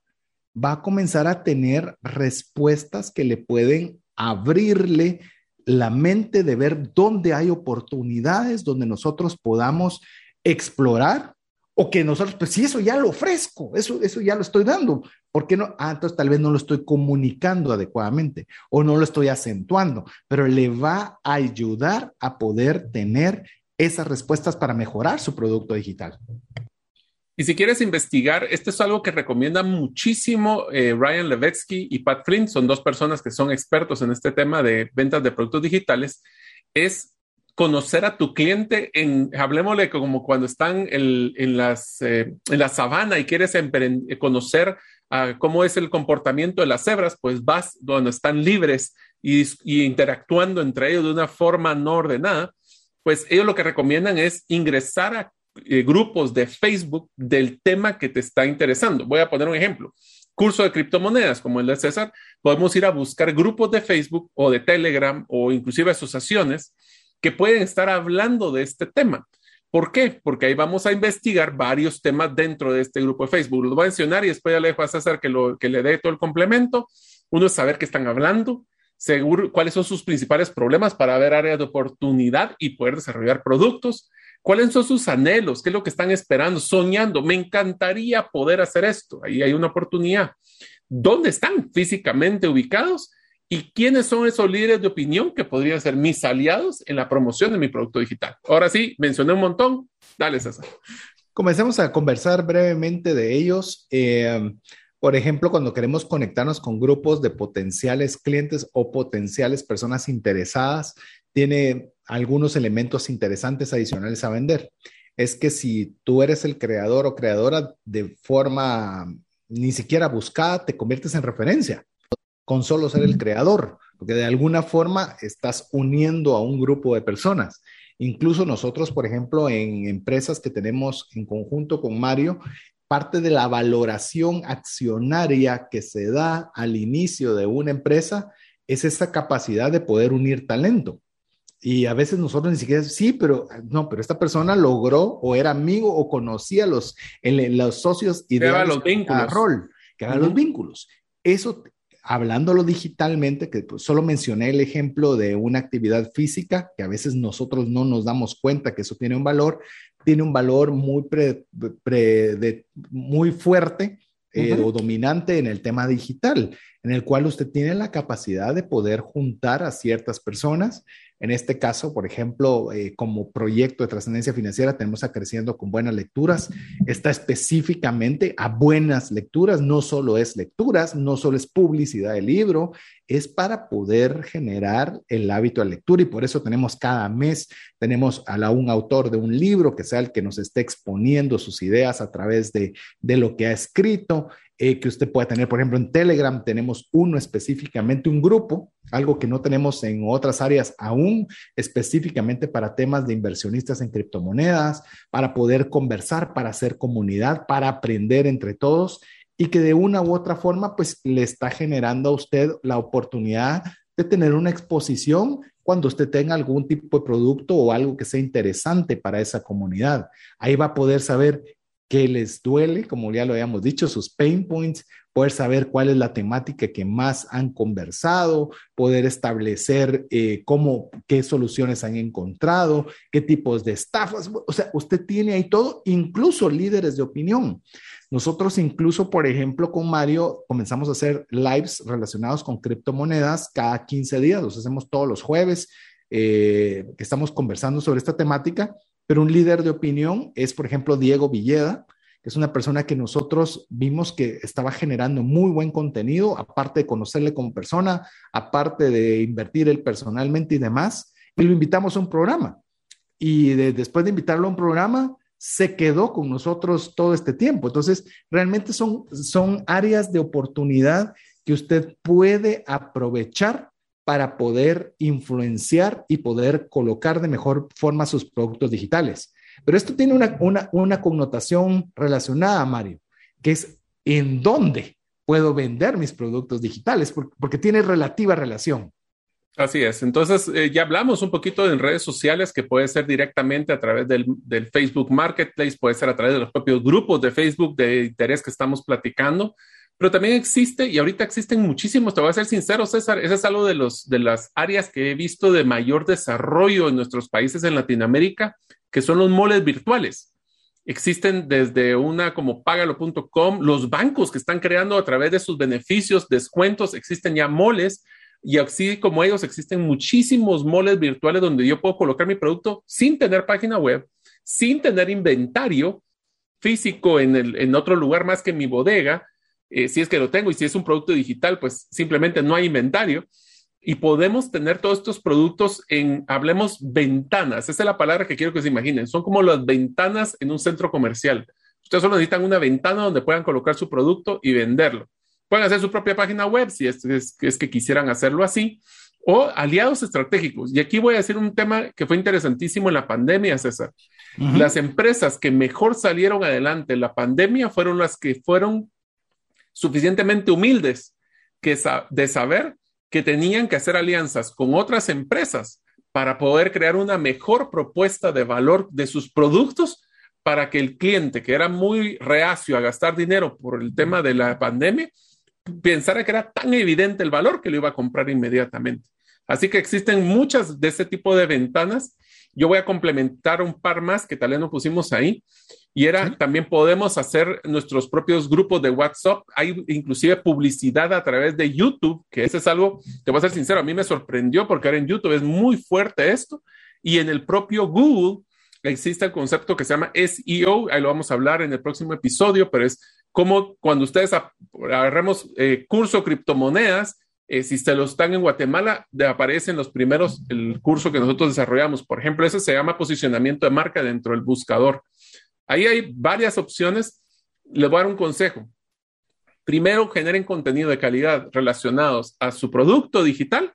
va a comenzar a tener respuestas que le pueden abrirle la mente de ver dónde hay oportunidades, donde nosotros podamos explorar o que nosotros, pues sí, eso ya lo ofrezco, eso, eso ya lo estoy dando. ¿Por qué no? Ah, entonces tal vez no lo estoy comunicando adecuadamente o no lo estoy acentuando, pero le va a ayudar a poder tener esas respuestas para mejorar su producto digital. Y si quieres investigar, esto es algo que recomienda muchísimo eh, Ryan Levetsky y Pat Flynn, son dos personas que son expertos en este tema de ventas de productos digitales, es conocer a tu cliente en, hablemosle como cuando están en, las, eh, en la sabana y quieres conocer cómo es el comportamiento de las cebras, pues vas donde están libres y, y interactuando entre ellos de una forma no ordenada, pues ellos lo que recomiendan es ingresar a eh, grupos de Facebook del tema que te está interesando. Voy a poner un ejemplo. Curso de criptomonedas como el de César, podemos ir a buscar grupos de Facebook o de Telegram o inclusive asociaciones que pueden estar hablando de este tema. ¿Por qué? Porque ahí vamos a investigar varios temas dentro de este grupo de Facebook. Los voy a mencionar y después ya le dejo a César que, le dé todo el complemento. Uno es saber qué están hablando, seguro cuáles son sus principales problemas para ver áreas de oportunidad y poder desarrollar productos. ¿Cuáles son sus anhelos? ¿Qué es lo que están esperando? Soñando. Me encantaría poder hacer esto. Ahí hay una oportunidad. ¿Dónde están físicamente ubicados? ¿Y quiénes son esos líderes de opinión que podrían ser mis aliados en la promoción de mi producto digital? Ahora sí, mencioné un montón. Dale, César. Comencemos a conversar brevemente de ellos. Eh, por ejemplo, cuando queremos conectarnos con grupos de potenciales clientes o potenciales personas interesadas, tiene algunos elementos interesantes adicionales a vender. Es que si tú eres el creador o creadora de forma ni siquiera buscada, te conviertes en referencia con solo ser el creador, porque de alguna forma estás uniendo a un grupo de personas. Incluso nosotros, por ejemplo, en empresas que tenemos en conjunto con Mario, parte de la valoración accionaria que se da al inicio de una empresa es esa capacidad de poder unir talento. Y a veces nosotros ni siquiera, sí, pero no, pero esta persona logró o era amigo o conocía los, los socios y los vínculos. rol, que haga los vínculos. Eso, hablándolo digitalmente, que pues, solo mencioné el ejemplo de una actividad física, que a veces nosotros no nos damos cuenta que eso tiene un valor, tiene un valor muy, muy fuerte eh, o dominante en el tema digital, en el cual usted tiene la capacidad de poder juntar a ciertas personas en este caso, por ejemplo, eh, como proyecto de trascendencia financiera, tenemos a Creciendo con Buenas Lecturas. Está específicamente a buenas lecturas, no solo es lecturas, no solo es publicidad del libro, es para poder generar el hábito de lectura y por eso tenemos cada mes, tenemos a un autor de un libro que sea el que nos esté exponiendo sus ideas a través de, de lo que ha escrito. Eh, que usted pueda tener. Por ejemplo, en Telegram tenemos uno específicamente, un grupo, algo que no tenemos en otras áreas aún, específicamente para temas de inversionistas en criptomonedas, para poder conversar, para hacer comunidad, para aprender entre todos y que de una u otra forma, pues le está generando a usted la oportunidad de tener una exposición cuando usted tenga algún tipo de producto o algo que sea interesante para esa comunidad. Ahí va a poder saber qué les duele, como ya lo habíamos dicho, sus pain points, poder saber cuál es la temática que más han conversado, poder establecer eh, cómo, qué soluciones han encontrado, qué tipos de estafas. O sea, usted tiene ahí todo, incluso líderes de opinión. Nosotros incluso, por ejemplo, con Mario comenzamos a hacer lives relacionados con criptomonedas cada 15 días, los hacemos todos los jueves, eh, que estamos conversando sobre esta temática, pero un líder de opinión es, por ejemplo, Diego Villeda, que es una persona que nosotros vimos que estaba generando muy buen contenido, aparte de conocerle como persona, aparte de invertir él personalmente y demás, y lo invitamos a un programa. Y después de invitarlo a un programa, se quedó con nosotros todo este tiempo. Entonces, realmente son, son áreas de oportunidad que usted puede aprovechar para poder influenciar y poder colocar de mejor forma sus productos digitales. Pero esto tiene una, una, connotación relacionada, Mario, que es en dónde puedo vender mis productos digitales, porque, tiene relativa relación. Así es. Entonces, eh, ya hablamos un poquito en redes sociales que puede ser directamente a través del, del, Facebook Marketplace, puede ser a través de los propios grupos de Facebook de interés que estamos platicando, pero también existe, y ahorita existen muchísimos, te voy a ser sincero, César, ese es algo de, los, de las áreas que he visto de mayor desarrollo en nuestros países en Latinoamérica, que son los moles virtuales. Existen desde una como pagalo.com, los bancos que están creando a través de sus beneficios, descuentos, existen ya moles y así como ellos existen muchísimos moles virtuales donde yo puedo colocar mi producto sin tener página web, sin tener inventario físico en, el, en otro lugar más que mi bodega, eh, si es que lo tengo y si es un producto digital, pues simplemente no hay inventario y podemos tener todos estos productos en, hablemos, ventanas. Esa es la palabra que quiero que se imaginen. Son como las ventanas en un centro comercial. Ustedes solo necesitan una ventana donde puedan colocar su producto y venderlo. Pueden hacer su propia página web si es, es, que quisieran hacerlo así o aliados estratégicos. Y aquí voy a decir un tema que fue interesantísimo en la pandemia, César. Las empresas que mejor salieron adelante en la pandemia fueron las que fueron suficientemente humildes de saber que tenían que hacer alianzas con otras empresas para poder crear una mejor propuesta de valor de sus productos para que el cliente que era muy reacio a gastar dinero por el tema de la pandemia pensara que era tan evidente el valor que lo iba a comprar inmediatamente. Así que existen muchas de ese tipo de ventanas. Yo voy a complementar un par más que tal vez no pusimos ahí. Y era, también podemos hacer nuestros propios grupos de WhatsApp. Hay inclusive publicidad a través de YouTube, que ese es algo, te voy a ser sincero, a mí me sorprendió porque ahora en YouTube es muy fuerte esto. Y en el propio Google existe el concepto que se llama SEO, ahí lo vamos a hablar en el próximo episodio, pero es como cuando ustedes agarremos eh, curso criptomonedas, eh, si se lo están en Guatemala, aparecen los primeros, el curso que nosotros desarrollamos. Por ejemplo, ese se llama posicionamiento de marca dentro del buscador. Ahí hay varias opciones. Les voy a dar un consejo. Primero, generen contenido de calidad relacionados a su producto digital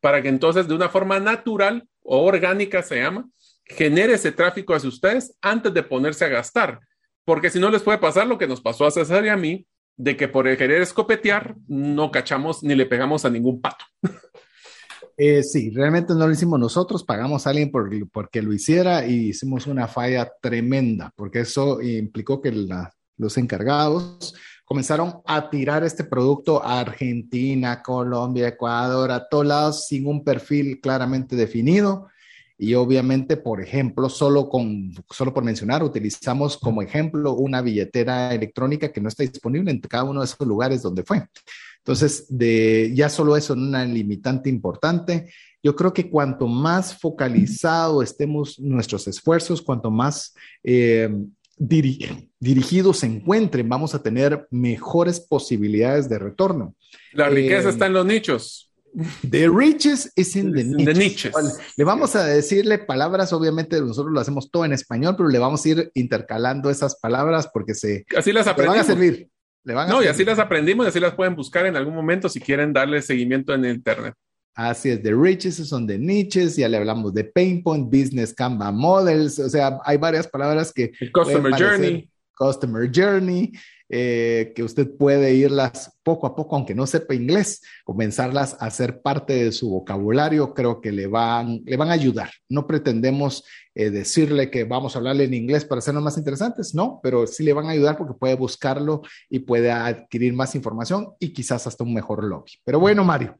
para que entonces de una forma natural o orgánica se llama, genere ese tráfico hacia ustedes antes de ponerse a gastar. Porque si no les puede pasar lo que nos pasó a César y a mí, de que por querer escopetear no cachamos ni le pegamos a ningún pato. Eh, sí, realmente no lo hicimos nosotros, pagamos a alguien por, porque lo hiciera y hicimos una falla tremenda, porque eso implicó que los encargados comenzaron a tirar este producto a Argentina, Colombia, Ecuador, a todos lados sin un perfil claramente definido. Y obviamente, por ejemplo, solo, con, solo por mencionar, utilizamos como ejemplo una billetera electrónica que no está disponible en cada uno de esos lugares donde fue. Entonces, de, ya solo eso es una limitante importante. Yo creo que cuanto más focalizado estemos nuestros esfuerzos, cuanto más eh, dirigidos se encuentren, vamos a tener mejores posibilidades de retorno. La riqueza eh, está en los nichos. The riches is in the niches. Le vamos a decirle palabras, obviamente nosotros lo hacemos todo en español, pero le vamos a ir intercalando esas palabras porque se Así las van a servir. No, y así las aprendimos y así las pueden buscar en algún momento si quieren darle seguimiento en internet. Así es, de riches son de niches, ya le hablamos de pain point, business Canva models, o sea, hay varias palabras que... El customer journey. Customer journey, eh, que usted puede irlas poco a poco, aunque no sepa inglés, comenzarlas a ser parte de su vocabulario, creo que le van, le van a ayudar. No pretendemos eh, decirle que vamos a hablarle en inglés para hacerlo más interesantes, no, pero sí le van a ayudar porque puede buscarlo y puede adquirir más información y quizás hasta un mejor lobby. Pero bueno, Mario.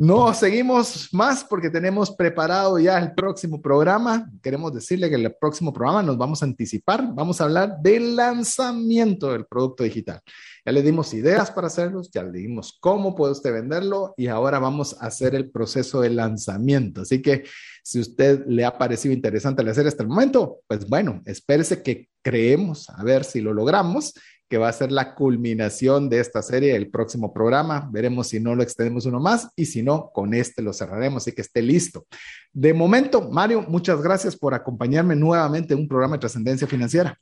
No seguimos más porque tenemos preparado ya el próximo programa. Queremos decirle que en el próximo programa nos vamos a anticipar. Vamos a hablar del lanzamiento del producto digital. Ya le dimos ideas para hacerlos, ya le dimos cómo puede usted venderlo y ahora vamos a hacer el proceso de lanzamiento. Así que si usted le ha parecido interesante el hacer hasta el momento, pues bueno, espérese que creemos a ver si lo logramos que va a ser la culminación de esta serie, el próximo programa. Veremos si no lo extendemos uno más y si no, con este lo cerraremos, y que esté listo. De momento, Mario, muchas gracias por acompañarme nuevamente en un programa de trascendencia financiera.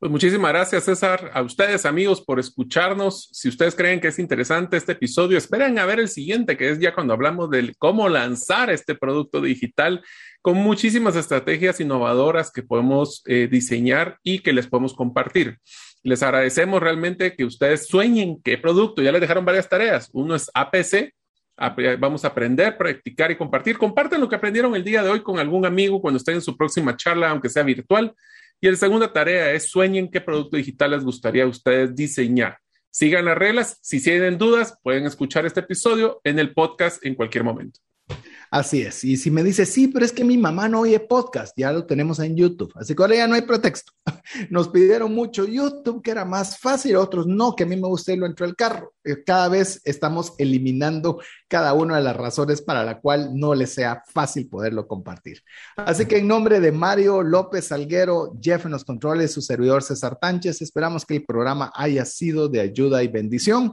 Pues muchísimas gracias, César. A ustedes, amigos, por escucharnos. Si ustedes creen que es interesante este episodio, esperen a ver el siguiente, que es ya cuando hablamos de cómo lanzar este producto digital con muchísimas estrategias innovadoras que podemos eh, diseñar y que les podemos compartir. Les agradecemos realmente que ustedes sueñen qué producto. Ya les dejaron varias tareas. Uno es APC. Vamos a aprender, practicar y compartir. Compartan lo que aprendieron el día de hoy con algún amigo cuando estén en su próxima charla, aunque sea virtual. Y la segunda tarea es sueñen qué producto digital les gustaría a ustedes diseñar. Sigan las reglas. Si tienen dudas, pueden escuchar este episodio en el podcast en cualquier momento. Así es. Y si me dice, sí, pero es que mi mamá no oye podcast, ya lo tenemos en YouTube. Así que ahora ya no hay pretexto. Nos pidieron mucho YouTube, que era más fácil, otros no, que a mí me gusta irlo entre el carro. Eh, cada vez estamos eliminando cada una de las razones para la cual no le sea fácil poderlo compartir. Así que en nombre de Mario López Salguero, Jeff en los controles, su servidor César Tánchez, esperamos que el programa haya sido de ayuda y bendición.